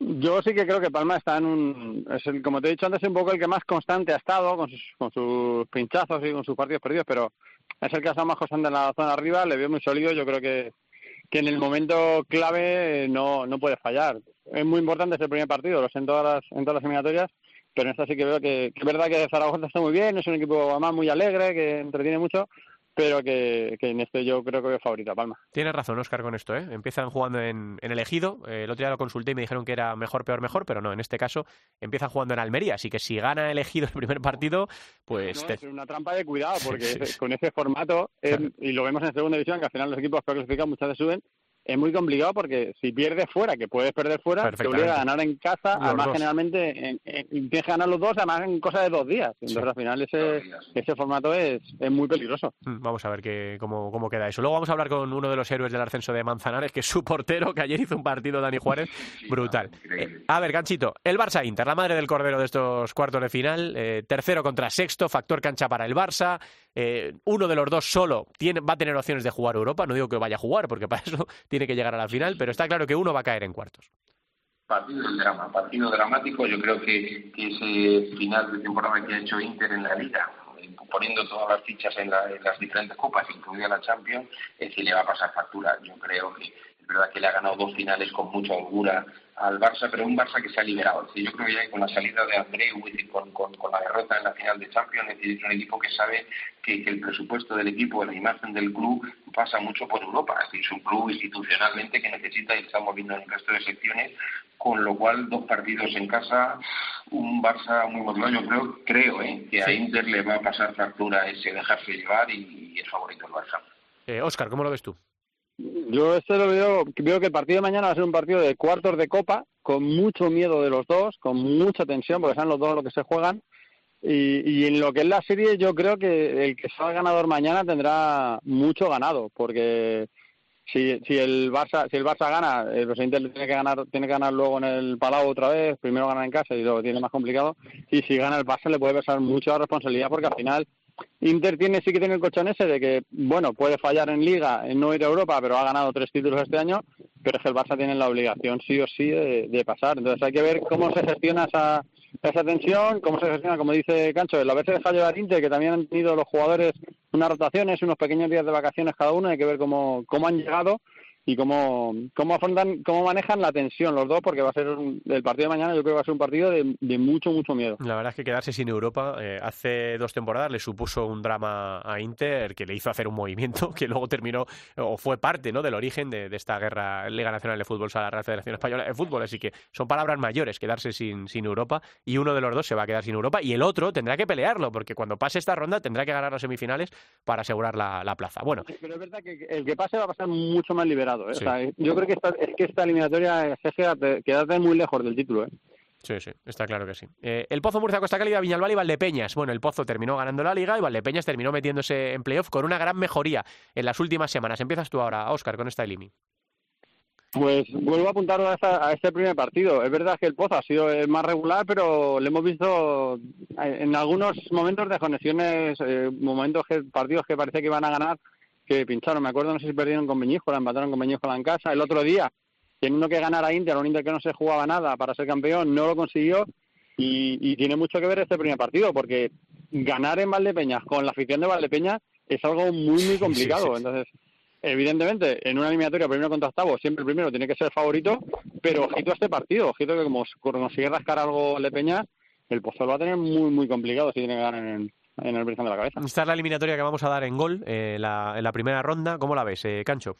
Yo sí que creo que Palma está en un. Es el, como te he dicho antes, un poco el que más constante ha estado con sus, con sus pinchazos y con sus partidos perdidos, pero es el que ha estado más constante en la zona arriba. Le veo muy sólido. Yo creo que que en el momento clave no, no puede fallar. Es muy importante ese primer partido, lo sé en todas las, en todas las eliminatorias, pero en esta sí que veo que, es verdad que Zaragoza está muy bien, es un equipo además muy alegre, que entretiene mucho, pero que, en este yo creo que es favorita Palma. Tienes razón, Oscar, con esto. ¿eh? Empiezan jugando en, en el Ejido. Eh, el otro día lo consulté y me dijeron que era mejor, peor, mejor, pero no, en este caso empiezan jugando en Almería. Así que si gana el Ejido el primer partido, pues... Es una trampa de cuidado, porque con ese formato, y lo vemos en segunda división, que al final los equipos que clasifican muchas veces suben, es muy complicado porque si pierdes fuera, que puedes perder fuera, te obliga a ganar en casa, además generalmente tienes que ganar los dos, además en cosa de dos días. Entonces al final ese, ese formato es, es muy peligroso. Mm, vamos a ver que, cómo, cómo queda eso. Luego vamos a hablar con uno de los héroes del ascenso de Manzanares, que es su portero, que ayer hizo un partido, Dani Juárez, brutal. Eh, a ver, Ganchito, el Barça Inter, la madre del cordero de estos cuartos de final, eh, tercero contra sexto, factor cancha para el Barça, eh, uno de los dos solo tiene, va a tener opciones de jugar Europa, no digo que vaya a jugar, porque para eso tiene que llegar a la final, pero está claro que uno va a caer en cuartos. Partido drama, partido dramático. Yo creo que, ese final de temporada que ha hecho Inter en la Liga, poniendo todas las fichas en, las diferentes copas, incluida la Champions, es que le va a pasar factura. Yo creo que es verdad que le ha ganado dos finales con mucha holgura al Barça, pero un Barça que se ha liberado. yo creo que ya con la salida de Andreu y con, con, la derrota en la final de Champions, es un equipo que sabe que, el presupuesto del equipo, la imagen del club, pasa mucho por Europa. Es decir, es un club institucionalmente que necesita, y estamos viendo en el resto de secciones, con lo cual dos partidos en casa, un Barça muy motivado. Yo creo, creo ¿eh? que a Inter le va a pasar factura ese dejarse llevar y, y es favorito el Barça. Eh, Oscar, ¿cómo lo ves tú? Yo este lo veo, veo que el partido de mañana va a ser un partido de cuartos de copa, con mucho miedo de los dos, con mucha tensión, porque saben los dos lo que se juegan. Y, y en lo que es la serie, yo creo que el que sea ganador mañana tendrá mucho ganado, porque si, si el Barça si el Barça gana, el presidente tiene que ganar tiene que ganar luego en el Palau otra vez, primero gana en casa y luego tiene más complicado. Y si gana el Barça le puede pesar mucha responsabilidad porque al final Inter tiene sí que tiene el colchón ese de que, bueno, puede fallar en Liga, en no ir a Europa, pero ha ganado tres títulos este año, pero es que el Barça tiene la obligación sí o sí de, pasar. Entonces hay que ver cómo se gestiona esa, esa tensión, cómo se gestiona, como dice Cancho, el haberse dejado llevar Inter, que también han tenido los jugadores unas rotaciones, unos pequeños días de vacaciones cada uno, hay que ver cómo, cómo han llegado y cómo, cómo afrontan, cómo manejan la tensión los dos, porque va a ser el partido de mañana, yo creo que va a ser un partido de, mucho, mucho miedo. La verdad es que quedarse sin Europa eh, hace dos temporadas le supuso un drama a Inter que le hizo hacer un movimiento que luego terminó o fue parte ¿no? del origen de, esta guerra Liga Nacional de Fútbol a la Real Federación Española de Fútbol. Así que son palabras mayores quedarse sin, sin Europa y uno de los dos se va a quedar sin Europa y el otro tendrá que pelearlo, porque cuando pase esta ronda tendrá que ganar las semifinales para asegurar la, plaza. Bueno. Pero es verdad que el que pase va a pasar mucho más liberado. ¿Eh? yo creo que esta, es que esta eliminatoria es quedarte muy lejos del título. ¿eh? Sí, sí, está claro que sí. Eh, el Pozo Murcia Costa Cálida, Viñalbal y Valdepeñas. Bueno, el Pozo terminó ganando la liga y Valdepeñas terminó metiéndose en playoff con una gran mejoría en las últimas semanas. Empiezas tú ahora, Oscar, con esta elimi. Pues vuelvo a apuntar a, este primer partido. Es verdad que el Pozo ha sido el más regular, pero le hemos visto en algunos momentos de conexiones, eh, momentos que partidos que parece que iban a ganar que pincharon. Me acuerdo, no sé si perdieron con la empataron con Beñíjola en casa. El otro día, teniendo que ganar a Inter, un Inter que no se jugaba nada para ser campeón, no lo consiguió. Y, tiene mucho que ver este primer partido, porque ganar en Valdepeñas con la afición de Valdepeñas es algo muy, muy complicado. Entonces, evidentemente, en una eliminatoria primero contra octavo, siempre el primero tiene que ser favorito, pero ojito a este partido, ojito que como consigue rascar algo Valdepeñas, el Pozo lo va a tener muy, muy complicado si tiene que ganar en, en el de la cabeza. Esta es la eliminatoria que vamos a dar en gol eh, la, en la primera ronda. ¿Cómo la ves, eh, Cancho?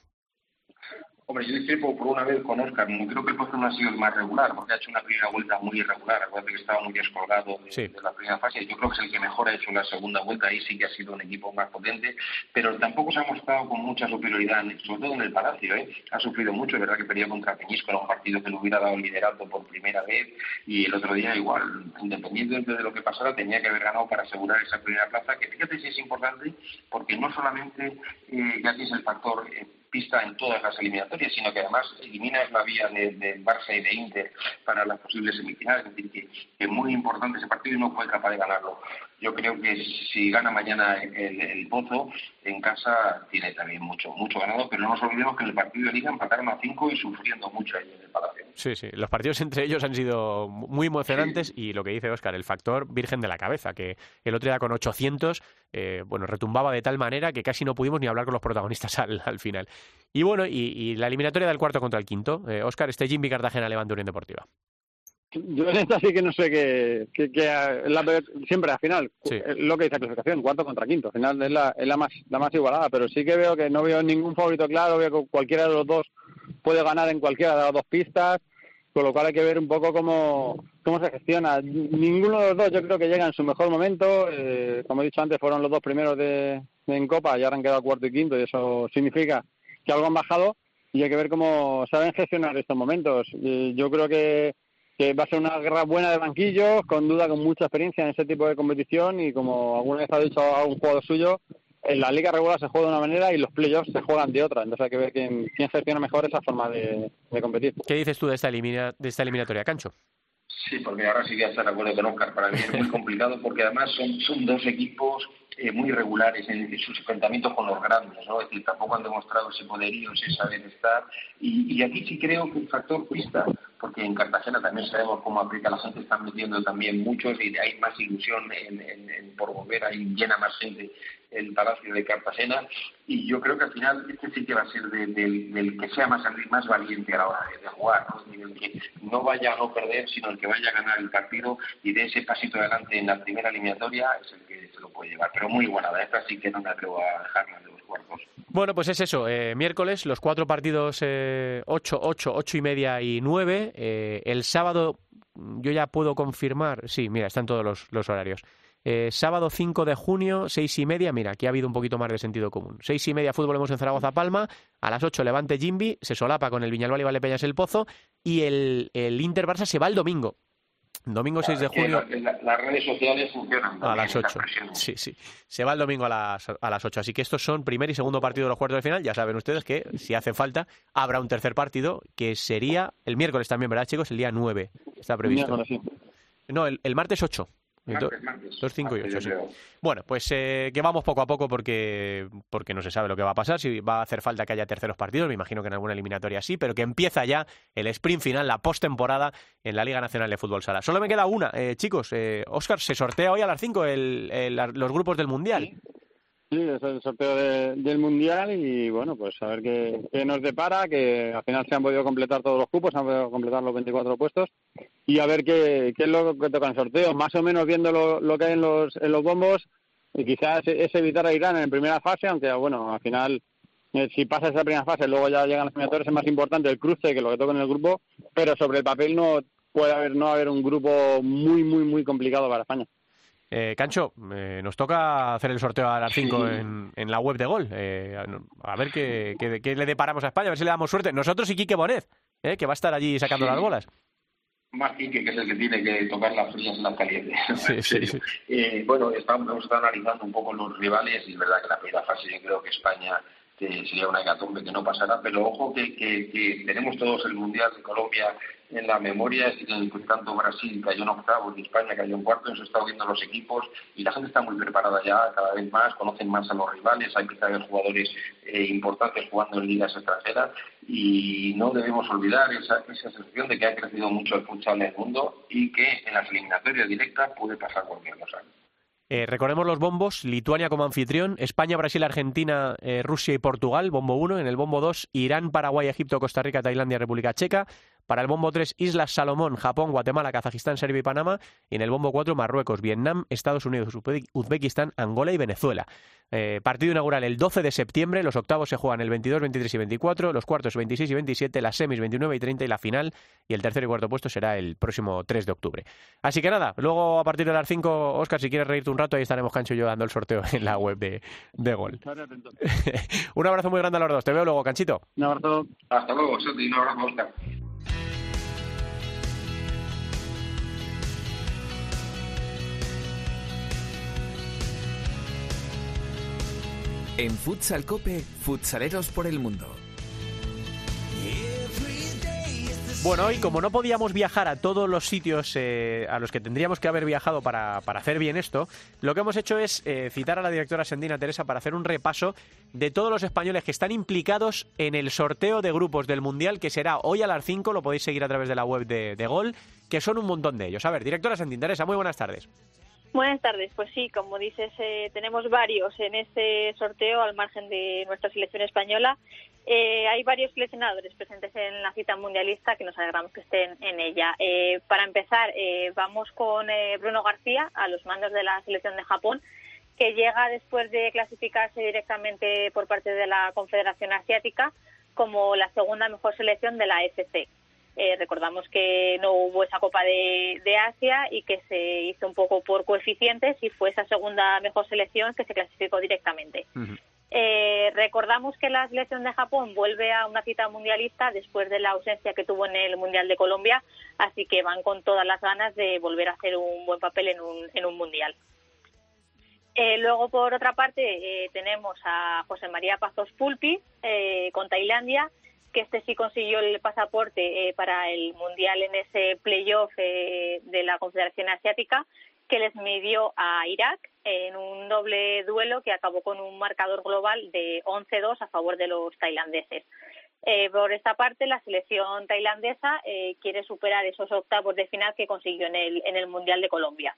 Hombre, yo discrepo por una vez con Oscar. Creo que el Pozo no ha sido el más regular, porque ha hecho una primera vuelta muy irregular. Acuérdate que estaba muy descolgado de, la primera fase. Yo creo que es el que mejor ha hecho la segunda vuelta. Ahí sí que ha sido un equipo más potente, pero tampoco se ha mostrado con mucha superioridad, sobre todo en el Palacio. ¿eh? Ha sufrido mucho, es verdad que perdió contra Peñisco, era un partido que le hubiera dado liderato por primera vez. Y el otro día, igual, independientemente de lo que pasara, tenía que haber ganado para asegurar esa primera plaza. Que fíjate si es importante, porque no solamente eh, ya tienes el factor. Eh, pista en todas las eliminatorias, sino que además eliminas la vía de, Barça y de Inter para las posibles semifinales. Es decir, que es muy importante ese partido y no fue capaz de ganarlo. Yo creo que si gana mañana el, el Pozo, en casa tiene también mucho, mucho ganado, pero no nos olvidemos que en el partido de Liga empataron a cinco y sufriendo mucho ahí en el Palacio. Sí, sí, los partidos entre ellos han sido muy emocionantes y lo que dice Óscar, el factor virgen de la cabeza, que el otro día con 800, eh, bueno, retumbaba de tal manera que casi no pudimos ni hablar con los protagonistas al, al final. Y bueno, y, la eliminatoria del cuarto contra el quinto, eh, Óscar, este Jimmy Cartagena Levante Unión Deportiva. Yo en esta sí que no sé qué, siempre al final lo que dice la clasificación, cuarto contra quinto, al final es la, es la más la más igualada, pero sí que veo que no veo ningún favorito claro, veo que cualquiera de los dos puede ganar en cualquiera de las dos pistas, con lo cual hay que ver un poco cómo, cómo se gestiona. Ninguno de los dos yo creo que llega en su mejor momento, eh, como he dicho antes, fueron los dos primeros de, en Copa y ahora han quedado cuarto y quinto y eso significa que algo han bajado y hay que ver cómo saben gestionar estos momentos. Yo creo que, va a ser una guerra buena de banquillos, con duda con mucha experiencia en ese tipo de competición y como alguna vez ha dicho a un jugador suyo, en la liga regular se juega de una manera y los playoffs se juegan de otra. Entonces hay que ver quién, quién gestiona mejor esa forma de, competir. ¿Qué dices tú de esta, de esta eliminatoria, Cancho? Sí, porque ahora sí que estar de acuerdo con Oscar. Para mí es muy complicado porque además son, son dos equipos eh, muy regulares en, sus enfrentamientos con los grandes, ¿no? Es decir, tampoco han demostrado ese poderío, ese saber estar. Y, y aquí sí creo que el factor pista porque en Cartagena también sabemos cómo aplica la gente, están metiendo también muchos y hay más ilusión en, por volver, hay llena más gente el Palacio de Cartagena y yo creo que al final este sí que va a ser del que sea más, más valiente a la hora de, jugar, ¿no? el que no vaya a no perder, sino el que vaya a ganar el partido y de ese pasito adelante en la primera eliminatoria es el que se lo puede llevar. Pero muy de esta sí que no me atrevo a dejarla Bueno, pues es eso, eh, miércoles los cuatro partidos eh, 8, 8, 8 y media y 9. Eh, el sábado yo ya puedo confirmar, sí, mira, están todos los, horarios. Eh, sábado 5 de junio, seis y media. Mira, aquí ha habido un poquito más de sentido común. Seis y media, fútbol hemos en Zaragoza Palma. A las 8, Levante Jimbi. Se solapa con el Viñalbal y Valdepeñas el Pozo. Y el, el Inter Barça se va el domingo. Domingo 6 de junio. las redes sociales funcionan. A las 8. Sí, sí. Se va el domingo a las, a las 8. Así que estos son primer y segundo partido de los cuartos de final. Ya saben ustedes que si hace falta, habrá un tercer partido que sería el miércoles también, ¿verdad, chicos? El día 9. Está previsto. No, el, el martes 8. Dos, cinco y ocho, sí. Bueno, pues eh, que vamos poco a poco porque, porque no se sabe lo que va a pasar, si va a hacer falta que haya terceros partidos, me imagino que en alguna eliminatoria sí, pero que empieza ya el sprint final, la postemporada en la Liga Nacional de Fútbol Sala. Solo me queda una, eh, chicos, eh, Oscar, se sortea hoy a las cinco el, los grupos del Mundial. Sí, es el sorteo del Mundial y bueno, pues a ver qué, qué, nos depara, que al final se han podido completar todos los cupos, se han podido completar los 24 puestos y a ver qué, qué es lo que toca en sorteo. Más o menos viendo lo, que hay en los, en los bombos, y quizás es evitar a Irán en primera fase, aunque bueno, al final eh, si pasa esa primera fase, luego ya llegan los eliminatorios, es más importante el cruce que lo que toca en el grupo, pero sobre el papel no puede haber no haber un grupo muy, muy, muy complicado para España. Eh, Cancho, eh, nos toca hacer el sorteo a las 5 en, en, la web de Gol. Eh, a ver qué, qué, le deparamos a España, a ver si le damos suerte. Nosotros y Quique Bonet, eh, que va a estar allí sacando las bolas. Más Quique, que es el que tiene que tocar las frías y las calientes. Sí, sí, sí. Eh, bueno, estamos, hemos estado analizando un poco los rivales y es verdad que la primera fase yo creo que España que sería una hecatombe que no pasará, pero ojo que, que, que tenemos todos el Mundial de Colombia en la memoria, que tanto Brasil cayó en octavos y España cayó en cuartos, hemos estado viendo los equipos y la gente está muy preparada ya cada vez más, conocen más a los rivales, hay que haber jugadores eh, importantes jugando en ligas extranjeras y no debemos olvidar esa, esa sensación de que ha crecido mucho el futsal en el mundo y que en las eliminatorias directas puede pasar cualquier cosa. Eh, recordemos los bombos, Lituania como anfitrión, España, Brasil, Argentina, eh, Rusia y Portugal, bombo 1, en el bombo 2, Irán, Paraguay, Egipto, Costa Rica, Tailandia, República Checa, para el bombo 3, Islas Salomón, Japón, Guatemala, Kazajistán, Serbia y Panamá, y en el bombo 4, Marruecos, Vietnam, Estados Unidos, Uzbekistán, Angola y Venezuela. Eh, partido inaugural el 12 de septiembre, los octavos se juegan el 22, 23 y 24, los cuartos 26 y 27, las semis 29 y 30 y la final y el tercer y cuarto puesto será el próximo 3 de octubre. Así que nada, luego a partir de las 5, Oscar, si quieres reírte un rato, ahí estaremos Cancho y yo dando el sorteo en la web de, de Gol. un abrazo muy grande a los dos, te veo luego, Canchito. Un abrazo. Hasta luego, Santi, un abrazo, Oscar. En Futsal Cope, futsaleros por el mundo. Bueno, y como no podíamos viajar a todos los sitios eh, a los que tendríamos que haber viajado para, hacer bien esto, lo que hemos hecho es eh, citar a la directora Sendina Teresa para hacer un repaso de todos los españoles que están implicados en el sorteo de grupos del Mundial, que será hoy a las 5, lo podéis seguir a través de la web de, de Gol, que son un montón de ellos. A ver, directora Sendina Teresa, muy buenas tardes. Buenas tardes. Pues sí, como dices, eh, tenemos varios en este sorteo al margen de nuestra selección española. Eh, hay varios seleccionadores presentes en la cita mundialista que nos alegramos que estén en ella. Eh, para empezar, eh, vamos con eh, Bruno García a los mandos de la selección de Japón, que llega después de clasificarse directamente por parte de la Confederación Asiática como la segunda mejor selección de la FC. Eh, recordamos que no hubo esa Copa de, de, Asia y que se hizo un poco por coeficientes y fue esa segunda mejor selección que se clasificó directamente. Uh -huh. eh, recordamos que la selección de Japón vuelve a una cita mundialista después de la ausencia que tuvo en el Mundial de Colombia, así que van con todas las ganas de volver a hacer un buen papel en un, en un Mundial. Eh, luego, por otra parte, eh, tenemos a José María Pazos Pulpi eh, con Tailandia, que este sí consiguió el pasaporte eh, para el Mundial en ese playoff eh, de la Confederación Asiática, que les midió a Irak en un doble duelo que acabó con un marcador global de 11-2 a favor de los tailandeses. Eh, por esta parte, la selección tailandesa eh, quiere superar esos octavos de final que consiguió en el, en el Mundial de Colombia.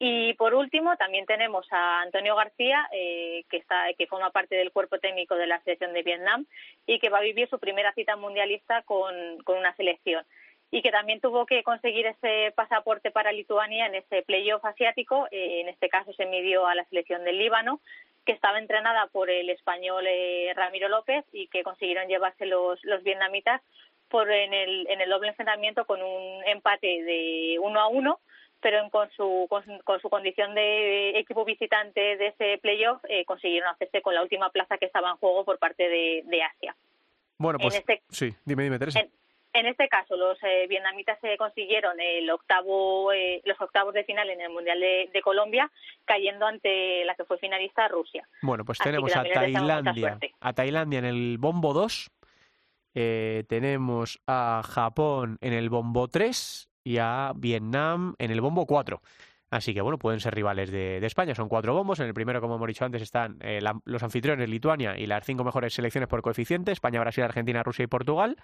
Y por último, también tenemos a Antonio García, eh, que, está, que forma parte del cuerpo técnico de la selección de Vietnam y que va a vivir su primera cita mundialista con, una selección. Y que también tuvo que conseguir ese pasaporte para Lituania en ese playoff asiático. Eh, en este caso se midió a la selección del Líbano, que estaba entrenada por el español eh, Ramiro López y que consiguieron llevarse los, los vietnamitas por en el, en el doble enfrentamiento con un empate de uno a uno pero con su, con, su condición de equipo visitante de ese playoff eh, consiguieron hacerse con la última plaza que estaba en juego por parte de, de Asia. Bueno, pues este, sí, dime, dime, Teresa. En, en este caso, los eh, vietnamitas se consiguieron el octavo, eh, los octavos de final en el Mundial de, de, Colombia, cayendo ante la que fue finalista Rusia. Bueno, pues Así tenemos a Tailandia, a Tailandia en el bombo 2, eh, tenemos a Japón en el bombo 3 y a Vietnam en el bombo 4. Así que bueno, pueden ser rivales de, España. Son cuatro bombos. En el primero, como hemos dicho antes, están eh, los anfitriones Lituania y las cinco mejores selecciones por coeficiente: España, Brasil, Argentina, Rusia y Portugal.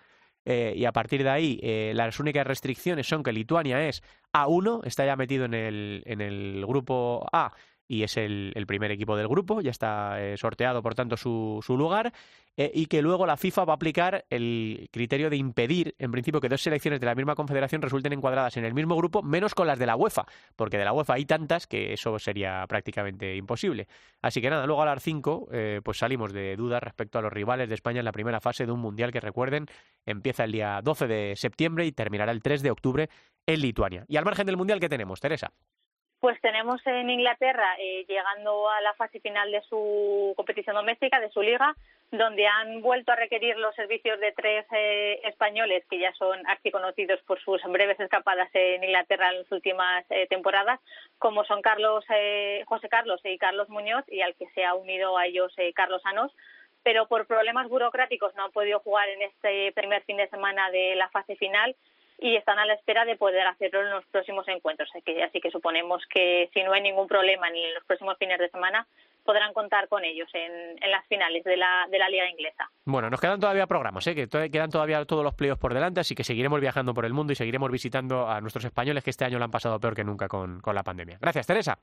Eh, y a partir de ahí, eh, las únicas restricciones son que Lituania es A1, está ya metido en el, en el grupo A y es el, primer equipo del grupo, ya está eh, sorteado por tanto su, su lugar, eh, y que luego la FIFA va a aplicar el criterio de impedir, en principio, que dos selecciones de la misma confederación resulten encuadradas en el mismo grupo, menos con las de la UEFA, porque de la UEFA hay tantas que eso sería prácticamente imposible. Así que nada, luego a las 5 eh, pues salimos de dudas respecto a los rivales de España en la primera fase de un mundial que recuerden empieza el día 12 de septiembre y terminará el 3 de octubre en Lituania. Y al margen del mundial, ¿qué tenemos, Teresa? Pues tenemos en Inglaterra eh, llegando a la fase final de su competición doméstica, de su liga, donde han vuelto a requerir los servicios de tres eh, españoles que ya son conocidos por sus breves escapadas en Inglaterra en las últimas eh, temporadas, como son Carlos eh, José Carlos y Carlos Muñoz, y al que se ha unido a ellos eh, Carlos Anos pero por problemas burocráticos no han podido jugar en este primer fin de semana de la fase final y están a la espera de poder hacerlo en los próximos encuentros. Así que, así que suponemos que si no hay ningún problema ni en los próximos fines de semana, podrán contar con ellos en, en las finales de la, de la Liga Inglesa. Bueno, nos quedan todavía programas, ¿eh? que quedan todavía todos los playoffs por delante, así que seguiremos viajando por el mundo y seguiremos visitando a nuestros españoles que este año lo han pasado peor que nunca con, con la pandemia. Gracias, Teresa.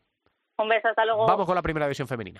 Un beso, hasta luego. Vamos con la primera división femenina.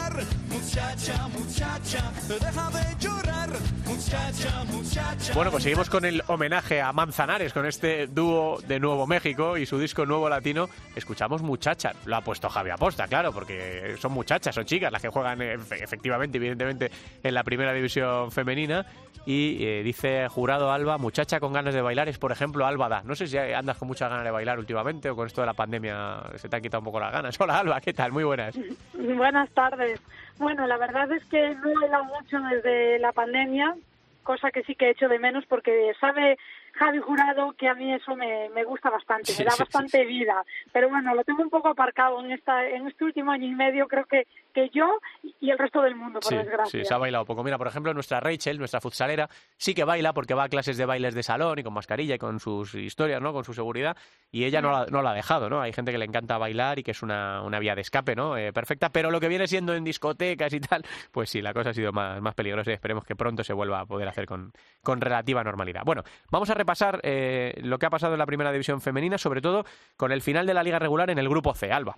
Muchacha, muchacha, deja de llorar. Muchacha, muchacha. Bueno, pues seguimos con el homenaje a Manzanares, con este dúo de Nuevo México y su disco Nuevo Latino. Escuchamos Muchacha. Lo ha puesto Javi Aposta, claro, porque son muchachas, son chicas las que juegan efectivamente, evidentemente, en la primera división femenina. Y eh, dice Jurado Alba, muchacha con ganas de bailar es, por ejemplo, Alba da. No sé si andas con muchas ganas de bailar últimamente o con esto de la pandemia se te han quitado un poco las ganas. Hola Alba, ¿qué tal? Muy buenas. Buenas tardes. Bueno, la verdad es que no he bailado mucho desde la pandemia, cosa que sí que he hecho de menos porque sabe Javi Jurado que a mí eso me, me gusta bastante, Sí, me da sí, bastante sí. vida. Pero bueno, lo tengo un poco aparcado en esta en este último año y medio, creo que, que yo y el resto del mundo, por Sí, desgracia. sí, se ha bailado poco. Mira, por ejemplo, nuestra Rachel, nuestra futsalera, sí que baila porque va a clases de bailes de salón y con mascarilla y con sus historias, ¿no? Con su seguridad. Y ella no la, no la ha dejado, ¿no? Hay gente que le encanta bailar y que es una, una vía de escape, ¿no? Eh, perfecta. Pero lo que viene siendo en discotecas y tal, pues sí, la cosa ha sido más, más peligrosa y esperemos que pronto se vuelva a poder hacer con, con relativa normalidad. Bueno, vamos a repasar eh, lo que ha pasado en la primera división femenina, sobre todo con el final de la liga regular en el grupo C, Alba.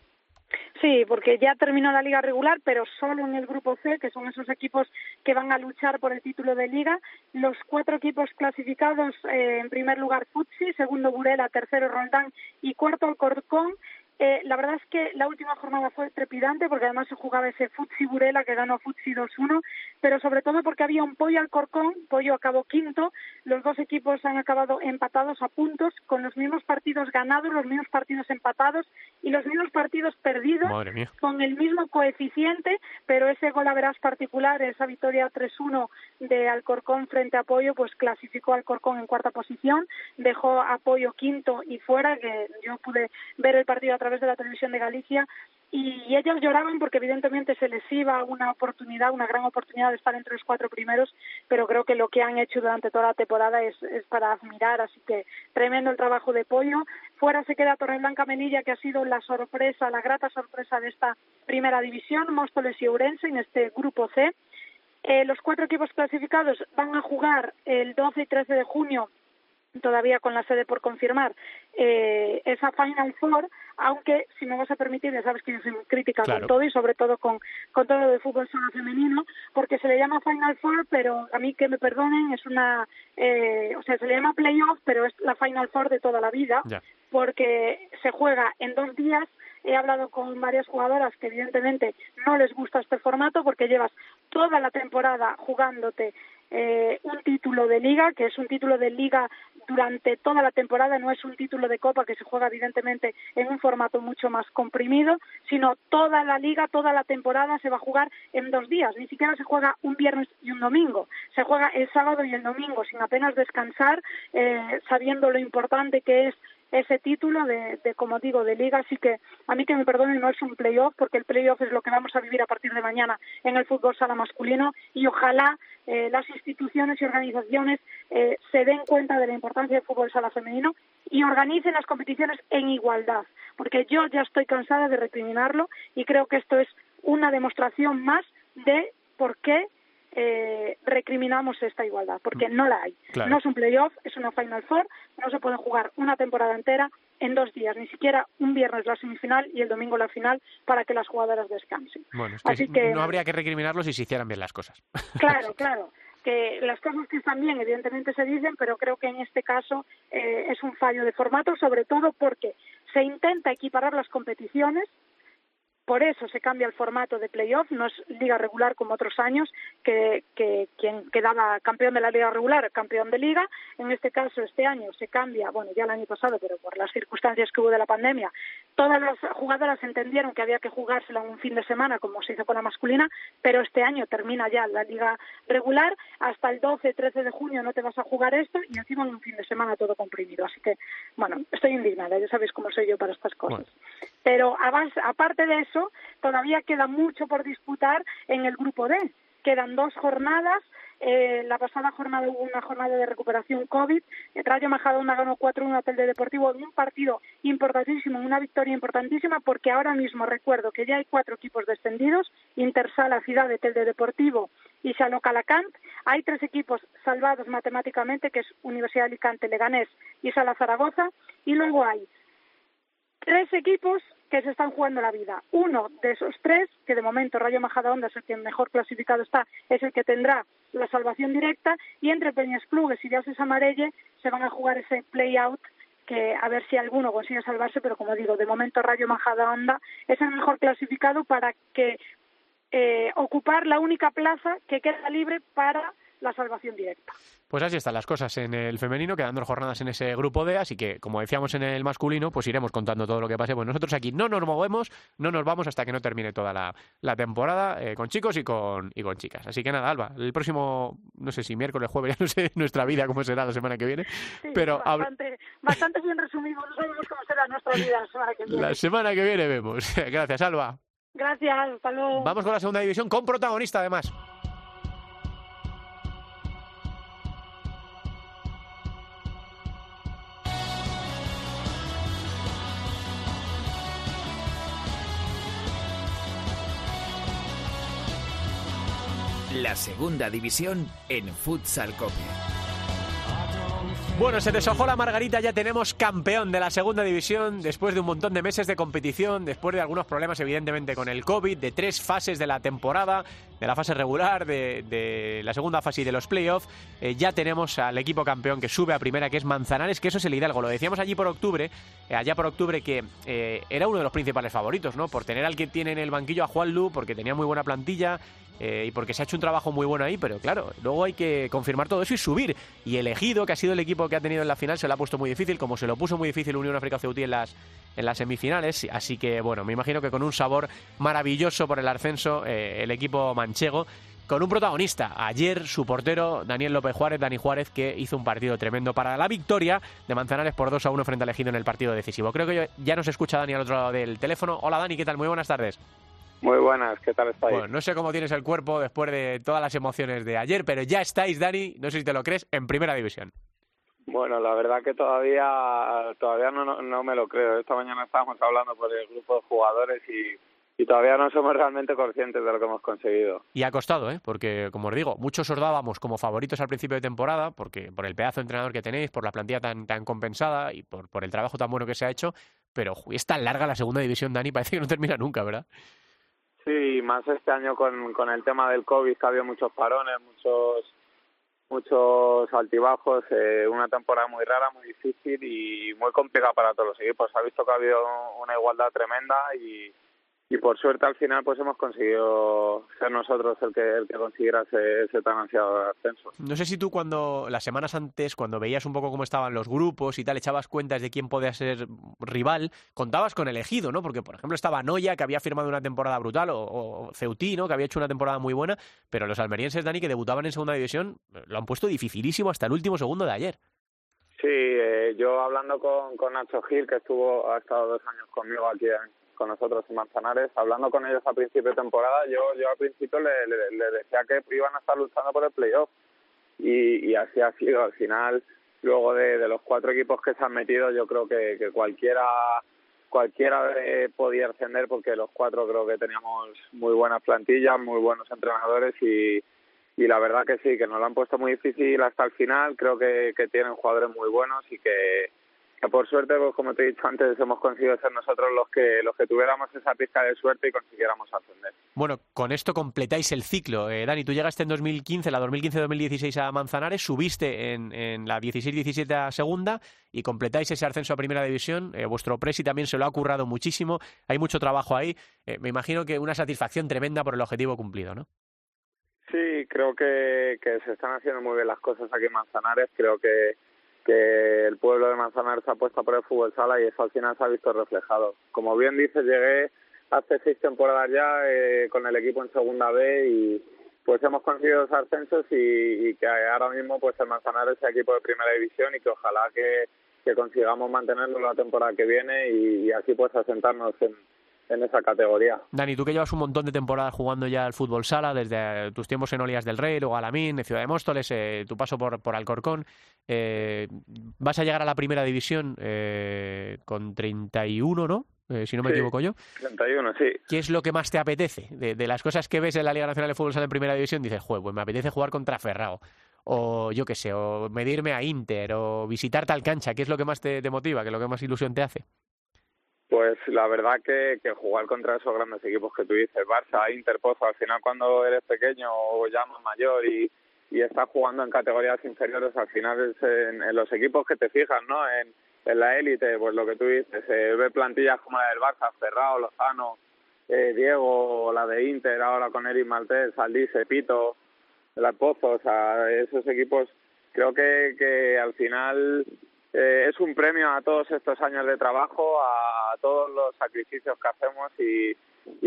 Sí, porque ya terminó la liga regular, pero solo en el grupo C, que son esos equipos que van a luchar por el título de liga. Los cuatro equipos clasificados, eh, en primer lugar Futsi, segundo Burela, tercero Roldán y cuarto Alcorcón. Eh, la verdad es que la última jornada fue trepidante porque además se jugaba ese Futsi Burela que ganó Futsi 2-1, pero sobre todo porque había un Pollo Alcorcón, Pollo acabó quinto, los dos equipos han acabado empatados a puntos con los mismos partidos ganados, los mismos partidos empatados y los mismos partidos perdidos con el mismo coeficiente, pero ese gol a verás particular, esa victoria 3-1 de Alcorcón frente a Apoyo, pues clasificó a Alcorcón en cuarta posición, dejó a Apoyo quinto y fuera, que yo pude ver el partido a través de la televisión de Galicia y ellos lloraban porque evidentemente se les iba una oportunidad, una gran oportunidad de estar entre los cuatro primeros, pero creo que lo que han hecho durante toda la temporada es, es para admirar, así que tremendo el trabajo de Pollo. Fuera se queda Torreblanca Melilla, que ha sido la sorpresa, la grata sorpresa de esta primera división, Móstoles y Ourense en este grupo C. Eh, los cuatro equipos clasificados van a jugar el 12 y 13 de junio todavía con la sede por confirmar eh, esa Final Four, aunque si me vas a permitir, ya sabes que yo soy muy crítica con todo y sobre todo con, con todo lo de fútbol sala femenino, porque se le llama Final Four, pero a mí que me perdonen, es una, eh, o sea, se le llama Playoff, pero es la Final Four de toda la vida, porque se juega en dos días, he hablado con varias jugadoras que evidentemente no les gusta este formato porque llevas toda la temporada jugándote eh, un título de liga, que es un título de liga durante toda la temporada, no es un título de copa que se juega evidentemente en un formato mucho más comprimido, sino toda la liga, toda la temporada se va a jugar en dos días, ni siquiera se juega un viernes y un domingo, se juega el sábado y el domingo sin apenas descansar, eh, sabiendo lo importante que es ese título de, de, como digo, de liga. Así que a mí que me perdonen, no es un playoff, porque el playoff es lo que vamos a vivir a partir de mañana en el fútbol sala masculino y ojalá eh, las instituciones y organizaciones eh, se den cuenta de la importancia del fútbol sala femenino y organicen las competiciones en igualdad, porque yo ya estoy cansada de recriminarlo y creo que esto es una demostración más de por qué eh, recriminamos esta igualdad, porque no la hay. No es un playoff, es una Final Four, no se puede jugar una temporada entera en dos días, ni siquiera un viernes la semifinal y el domingo la final para que las jugadoras descansen. Bueno, Así que no habría que recriminarlo si se hicieran bien las cosas. Claro, claro que las cosas que están bien evidentemente se dicen, pero creo que en este caso eh, es un fallo de formato, sobre todo porque se intenta equiparar las competiciones, por eso se cambia el formato de playoff, no es liga regular como otros años, que, que quien quedaba campeón de la liga regular, campeón de liga. En este caso, este año se cambia, bueno, ya el año pasado, pero por las circunstancias que hubo de la pandemia, todas las jugadoras entendieron que había que jugársela un fin de semana, como se hizo con la masculina, pero este año termina ya la liga regular. Hasta el 12, 13 de junio no te vas a jugar esto y encima en un fin de semana todo comprimido. Así que, bueno, estoy indignada, ya sabéis cómo soy yo para estas cosas. Pero aparte de eso, todavía queda mucho por disputar en el grupo D. Quedan dos jornadas. Eh, la pasada jornada hubo una jornada de recuperación COVID. El Rayo Majadahonda ganó 4-1 a Telde Deportivo en un partido importantísimo, una victoria importantísima, porque ahora mismo recuerdo que ya hay cuatro equipos descendidos, Intersala, Ciudad de Telde Deportivo y Salo Calacant. Hay tres equipos salvados matemáticamente, que es Universidad de Alicante, Leganés y Sala Zaragoza. Y luego hay tres equipos que se están jugando la vida. Uno de esos tres, que de momento Rayo Majadahonda es el que mejor clasificado está, es el que tendrá la salvación directa, y entre Peñas Clubes y Dioses Amarelle se van a jugar ese play-out que a ver si alguno consigue salvarse, pero como digo, de momento Rayo Majadahonda es el mejor clasificado para que eh, ocupar la única plaza que queda libre para la salvación directa. Pues así están las cosas en el femenino, quedando jornadas en ese grupo D, así que como decíamos en el masculino, pues iremos contando todo lo que pase. Pues nosotros aquí no nos movemos, no nos vamos hasta que no termine toda la, temporada, eh, con chicos y con, y con chicas. Así que nada, Alba, el próximo, no sé si miércoles, jueves, ya no sé nuestra vida cómo será la semana que viene, pero... Bastante, bastante bien resumido, no sabemos cómo será nuestra vida la semana que viene. La semana que viene vemos. Gracias, Alba. Gracias, hasta luego. Vamos con la segunda división, con protagonista además. La segunda división en Futsal Cope. Bueno, se deshojó la margarita, ya tenemos campeón de la segunda división después de un montón de meses de competición, después de algunos problemas evidentemente con el COVID, de tres fases de la temporada, de la fase regular, de, la segunda fase y de los playoffs, eh, ya tenemos al equipo campeón que sube a primera, que es Manzanares, que eso es el Hidalgo. Lo decíamos allí por octubre, eh, allá por octubre, que eh, era uno de los principales favoritos, ¿no? Por tener al que tiene en el banquillo a Juan Lu, porque tenía muy buena plantilla, y porque se ha hecho un trabajo muy bueno ahí, pero claro, luego hay que confirmar todo eso y subir. Y elegido, que ha sido el equipo que ha tenido en la final, se lo ha puesto muy difícil, como se lo puso muy difícil Unión África Ceutí en las, en las semifinales. Así que, bueno, me imagino que con un sabor maravilloso por el ascenso, el equipo manchego con un protagonista. Ayer su portero, Daniel López Juárez, Dani Juárez, que hizo un partido tremendo para la victoria de Manzanares por 2 a 1 frente al Ejido en el partido decisivo. Creo que ya nos escucha Dani al otro lado del teléfono. Hola Dani, ¿qué tal? Muy buenas tardes. Muy buenas, ¿qué tal estáis? Bueno, no sé cómo tienes el cuerpo después de todas las emociones de ayer, pero ya estáis, Dani, no sé si te lo crees, en primera división. Bueno, la verdad que todavía todavía no, no, me lo creo. Esta mañana estábamos hablando por el grupo de jugadores y, y todavía no somos realmente conscientes de lo que hemos conseguido. Y ha costado, ¿eh? Porque, como os digo, muchos os dábamos como favoritos al principio de temporada, porque por el pedazo de entrenador que tenéis, por la plantilla tan, tan compensada y por, por el trabajo tan bueno que se ha hecho, pero es tan larga la segunda división, Dani, parece que no termina nunca, ¿verdad? Sí, más este año con, con el tema del COVID, que ha habido muchos parones, muchos muchos altibajos, eh, una temporada muy rara, muy difícil y muy complicada para todos los equipos. Ha visto que ha habido una igualdad tremenda y, y por suerte al final pues hemos conseguido ser nosotros el que el que consiguiera ese, ese, tan ansiado ascenso. No sé si tú cuando las semanas antes cuando veías un poco cómo estaban los grupos y tal echabas cuentas de quién podía ser rival, contabas con elegido, ¿no? Porque por ejemplo estaba Noya que había firmado una temporada brutal o, o Ceutí, ¿no? Que había hecho una temporada muy buena, pero los almerienses Dani que debutaban en segunda división lo han puesto dificilísimo hasta el último segundo de ayer. Sí, eh, yo hablando con, con Nacho Gil, que estuvo, ha estado dos años conmigo aquí en, con nosotros en Manzanares, hablando con ellos a principio de temporada, yo, yo al principio le, le, decía que iban a estar luchando por el playoff y, y así ha sido. Al final, luego de, de los cuatro equipos que se han metido, yo creo que, cualquiera cualquiera eh, podía ascender porque los cuatro creo que teníamos muy buenas plantillas, muy buenos entrenadores y, y la verdad que sí, que nos lo han puesto muy difícil hasta el final. Creo que, que tienen jugadores muy buenos y que por suerte, pues, como te he dicho antes, hemos conseguido ser nosotros los que los que tuviéramos esa pizca de suerte y consiguiéramos ascender. Bueno, con esto completáis el ciclo. Eh, Dani, tú llegaste en 2015, la 2015-2016 a Manzanares, subiste en, en la 16-17 a segunda y completáis ese ascenso a primera división. Eh, vuestro presi también se lo ha currado muchísimo. Hay mucho trabajo ahí. Eh, me imagino que una satisfacción tremenda por el objetivo cumplido, ¿no? Sí, creo que, que se están haciendo muy bien las cosas aquí en Manzanares. Creo que que el pueblo de Manzanares apuesta por el fútbol sala y eso al final se ha visto reflejado. Como bien dices, llegué hace seis temporadas ya eh, con el equipo en segunda B y pues hemos conseguido dos ascensos y, y que ahora mismo pues el Manzanares es equipo de primera división y que ojalá que, que consigamos mantenerlo la temporada que viene y, y así pues asentarnos en, en esa categoría. Dani, tú que llevas un montón de temporadas jugando ya al fútbol sala, desde tus tiempos en Olías del Rey, luego Alamín, en Ciudad de Móstoles, eh, tu paso por, por Alcorcón, eh, vas a llegar a la primera división eh, con 31, ¿no? Eh, si no me Sí. equivoco yo. 31, sí. ¿Qué es lo que más te apetece? De, de las cosas que ves en la Liga Nacional de Fútbol Sala en primera división, dices, juego, pues me apetece jugar contra Ferrao. O yo qué sé, o medirme a Inter, o visitar tal cancha. ¿Qué es lo que más te, te motiva? ¿Qué es lo que más ilusión te hace? Pues la verdad que, que jugar contra esos grandes equipos que tú dices, Barça, Inter, Pozo, al final cuando eres pequeño o ya más mayor y, y estás jugando en categorías inferiores, al final es en, en los equipos que te fijas, ¿no? En, en la élite, pues lo que tú dices, eh, ve plantillas como la del Barça, Ferrao, Lozano, eh, Diego, la de Inter, ahora con Eric Maltés, Aldice, Pito, la Pozo, o sea, esos equipos creo que, que al final eh, es un premio a todos estos años de trabajo, a todos los sacrificios que hacemos y,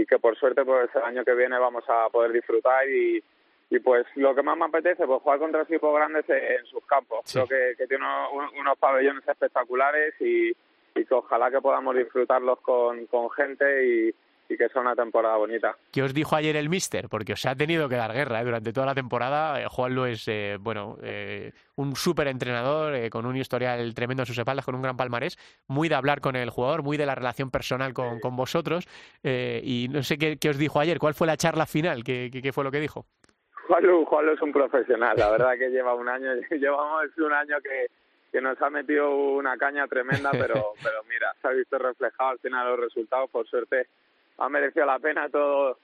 y que por suerte pues el año que viene vamos a poder disfrutar y, y pues lo que más me apetece pues jugar contra equipos grandes en, en sus campos. Sí. Creo que, que tiene unos, unos pabellones espectaculares y, y que ojalá que podamos disfrutarlos con, con gente y, y que sea una temporada bonita. ¿Qué os dijo ayer el míster? Porque os ha tenido que dar guerra ¿eh? durante toda la temporada. Eh, Juanlo es, eh, bueno, eh, un súper entrenador eh, con un historial tremendo en sus espaldas, con un gran palmarés, muy de hablar con el jugador, muy de la relación personal con, con vosotros. eh, y no sé qué, qué os dijo ayer. ¿Cuál fue la charla final? ¿Qué, qué, qué fue lo que dijo? Juanlu, Juanlu es un profesional, la verdad que lleva un año, llevamos un año que, que nos ha metido una caña tremenda, pero, pero mira, se ha visto reflejado al final los resultados, por suerte ha merecido la pena todo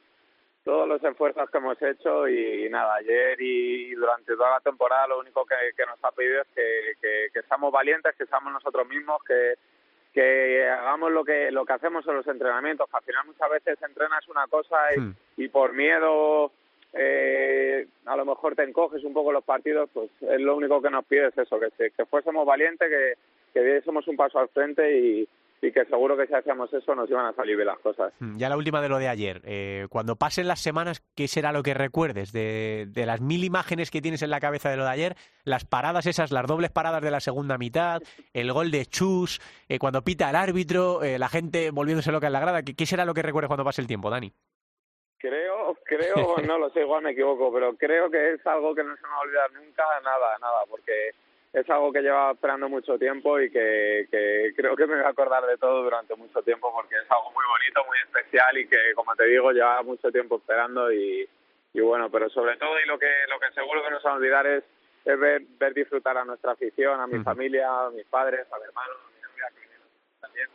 todos los esfuerzos que hemos hecho y, nada, ayer y durante toda la temporada lo único que, que nos ha pedido es que, que, que seamos valientes, que seamos nosotros mismos, que, que hagamos lo que lo que hacemos en los entrenamientos, que al final muchas veces entrenas una cosa y, Hmm. y por miedo eh, a lo mejor te encoges un poco los partidos, pues es lo único que nos pide es eso, que, que fuésemos valientes, que, que diésemos un paso al frente y, y que seguro que si hacíamos eso nos iban a salir bien las cosas. Mm, Ya la última de lo de ayer. Eh, cuando pasen las semanas, ¿qué será lo que recuerdes de, de las mil imágenes que tienes en la cabeza de lo de ayer? Las paradas esas, las dobles paradas de la segunda mitad, el gol de Chus, eh, cuando pita el árbitro, eh, la gente volviéndose loca en la grada. ¿Qué, qué será lo que recuerdes cuando pase el tiempo, Dani? Creo, creo, no lo sé, igual me equivoco, pero creo que es algo que no se me va a olvidar nunca, nada, nada, porque es algo que llevaba esperando mucho tiempo y que, que creo que me voy a acordar de todo durante mucho tiempo porque es algo muy bonito, muy especial y que, como te digo, llevaba mucho tiempo esperando y, y bueno, pero sobre todo y lo que lo que seguro que no se va a olvidar es, es ver, ver disfrutar a nuestra afición, a mi familia, a mis padres, a mi hermano, a mi novia, que vinieron también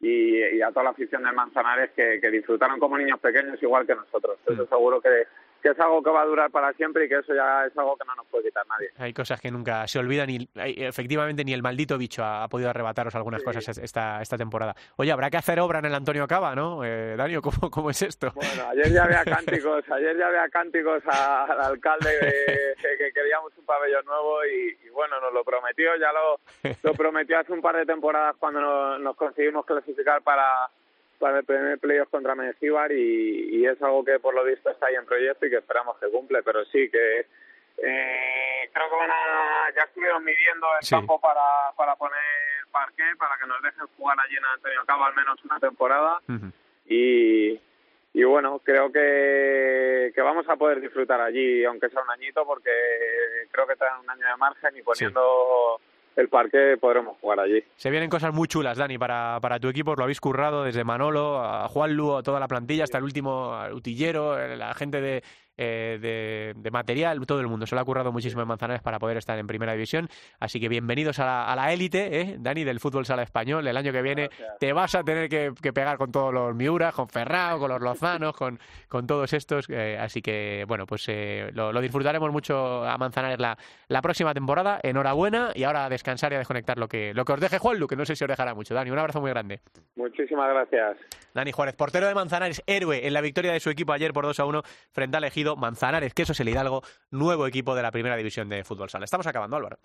y, y a toda la afición de Manzanares que, que disfrutaron como niños pequeños igual que nosotros. Eso Mm. seguro que, que es algo que va a durar para siempre y que eso ya es algo que no nos puede quitar nadie. Hay cosas que nunca se olvidan y efectivamente ni el maldito bicho ha, ha podido arrebataros algunas Sí. cosas es- esta, esta temporada. Oye, habrá que hacer obra en el Antonio Cava, ¿no? Eh, Dani, ¿cómo, ¿cómo es esto? Bueno, ayer ya había cánticos, ayer ya había cánticos a- al alcalde de- que, que queríamos un pabellón nuevo y, y bueno, nos lo prometió, ya lo, lo prometió hace un par de temporadas cuando nos, nos conseguimos clasificar para, para el primer playoff contra Mendizíbar y, y es algo que por lo visto está ahí en proyecto y que esperamos que cumple, pero sí que eh, creo que van a, ya estuvieron midiendo el Sí. campo para, para poner parqué, para que nos dejen jugar allí en Antonio Cabo al menos una temporada. Y, y bueno, creo que, que vamos a poder disfrutar allí, aunque sea un añito, porque creo que está un año de margen y poniendo el parque podremos jugar allí. Se vienen cosas muy chulas, Dani, para, para tu equipo. Lo habéis currado desde Manolo a Juan Lu, a toda la plantilla, hasta el último utillero, la gente de, eh, de, de material, todo el mundo. Se lo ha currado muchísimo en Manzanares para poder estar en primera división. Así que bienvenidos a la, a la élite, ¿eh? Dani, del fútbol sala español. El año que viene Gracias. te vas a tener que, que pegar con todos los Miuras, con Ferrao, con los Lozanos, con, con todos estos. eh, así que, bueno, pues lo, lo disfrutaremos mucho a Manzanares la, la próxima temporada. Enhorabuena y ahora a descansar y a desconectar lo que, lo que os deje Juanlu, que no sé si os dejará mucho. Dani, un abrazo muy grande. Muchísimas gracias. Dani Juárez, portero de Manzanares, héroe en la victoria de su equipo ayer por 2 a 1 frente al Ejido. Manzanares, que eso es el Hidalgo, nuevo equipo de la primera división de fútbol sala. Estamos acabando, Álvaro.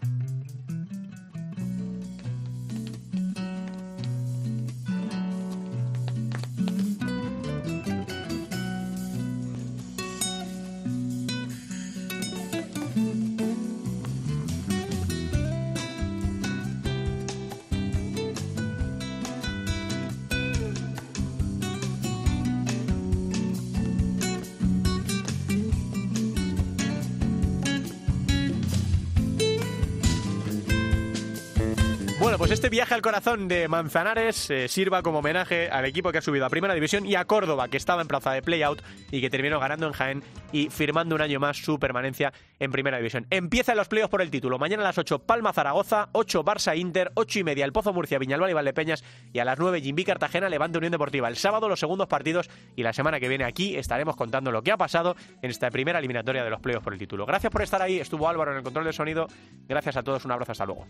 Este viaje al corazón de Manzanares eh, sirva como homenaje al equipo que ha subido a Primera División y a Córdoba, que estaba en plaza de playout y que terminó ganando en Jaén y firmando un año más su permanencia en Primera División. Empiezan los playoffs por el título. Mañana a las 8 Palma Zaragoza, 8 Barça Inter, 8 y media El Pozo Murcia, Viñalbal y Valdepeñas y a las 9 Jimbi Cartagena, Levante Unión Deportiva. El sábado los segundos partidos y la semana que viene aquí estaremos contando lo que ha pasado en esta primera eliminatoria de los playoffs por el título. Gracias por estar ahí. Estuvo Álvaro en el control del sonido. Gracias a todos. Un abrazo. Hasta luego.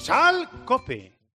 Futsal Cope.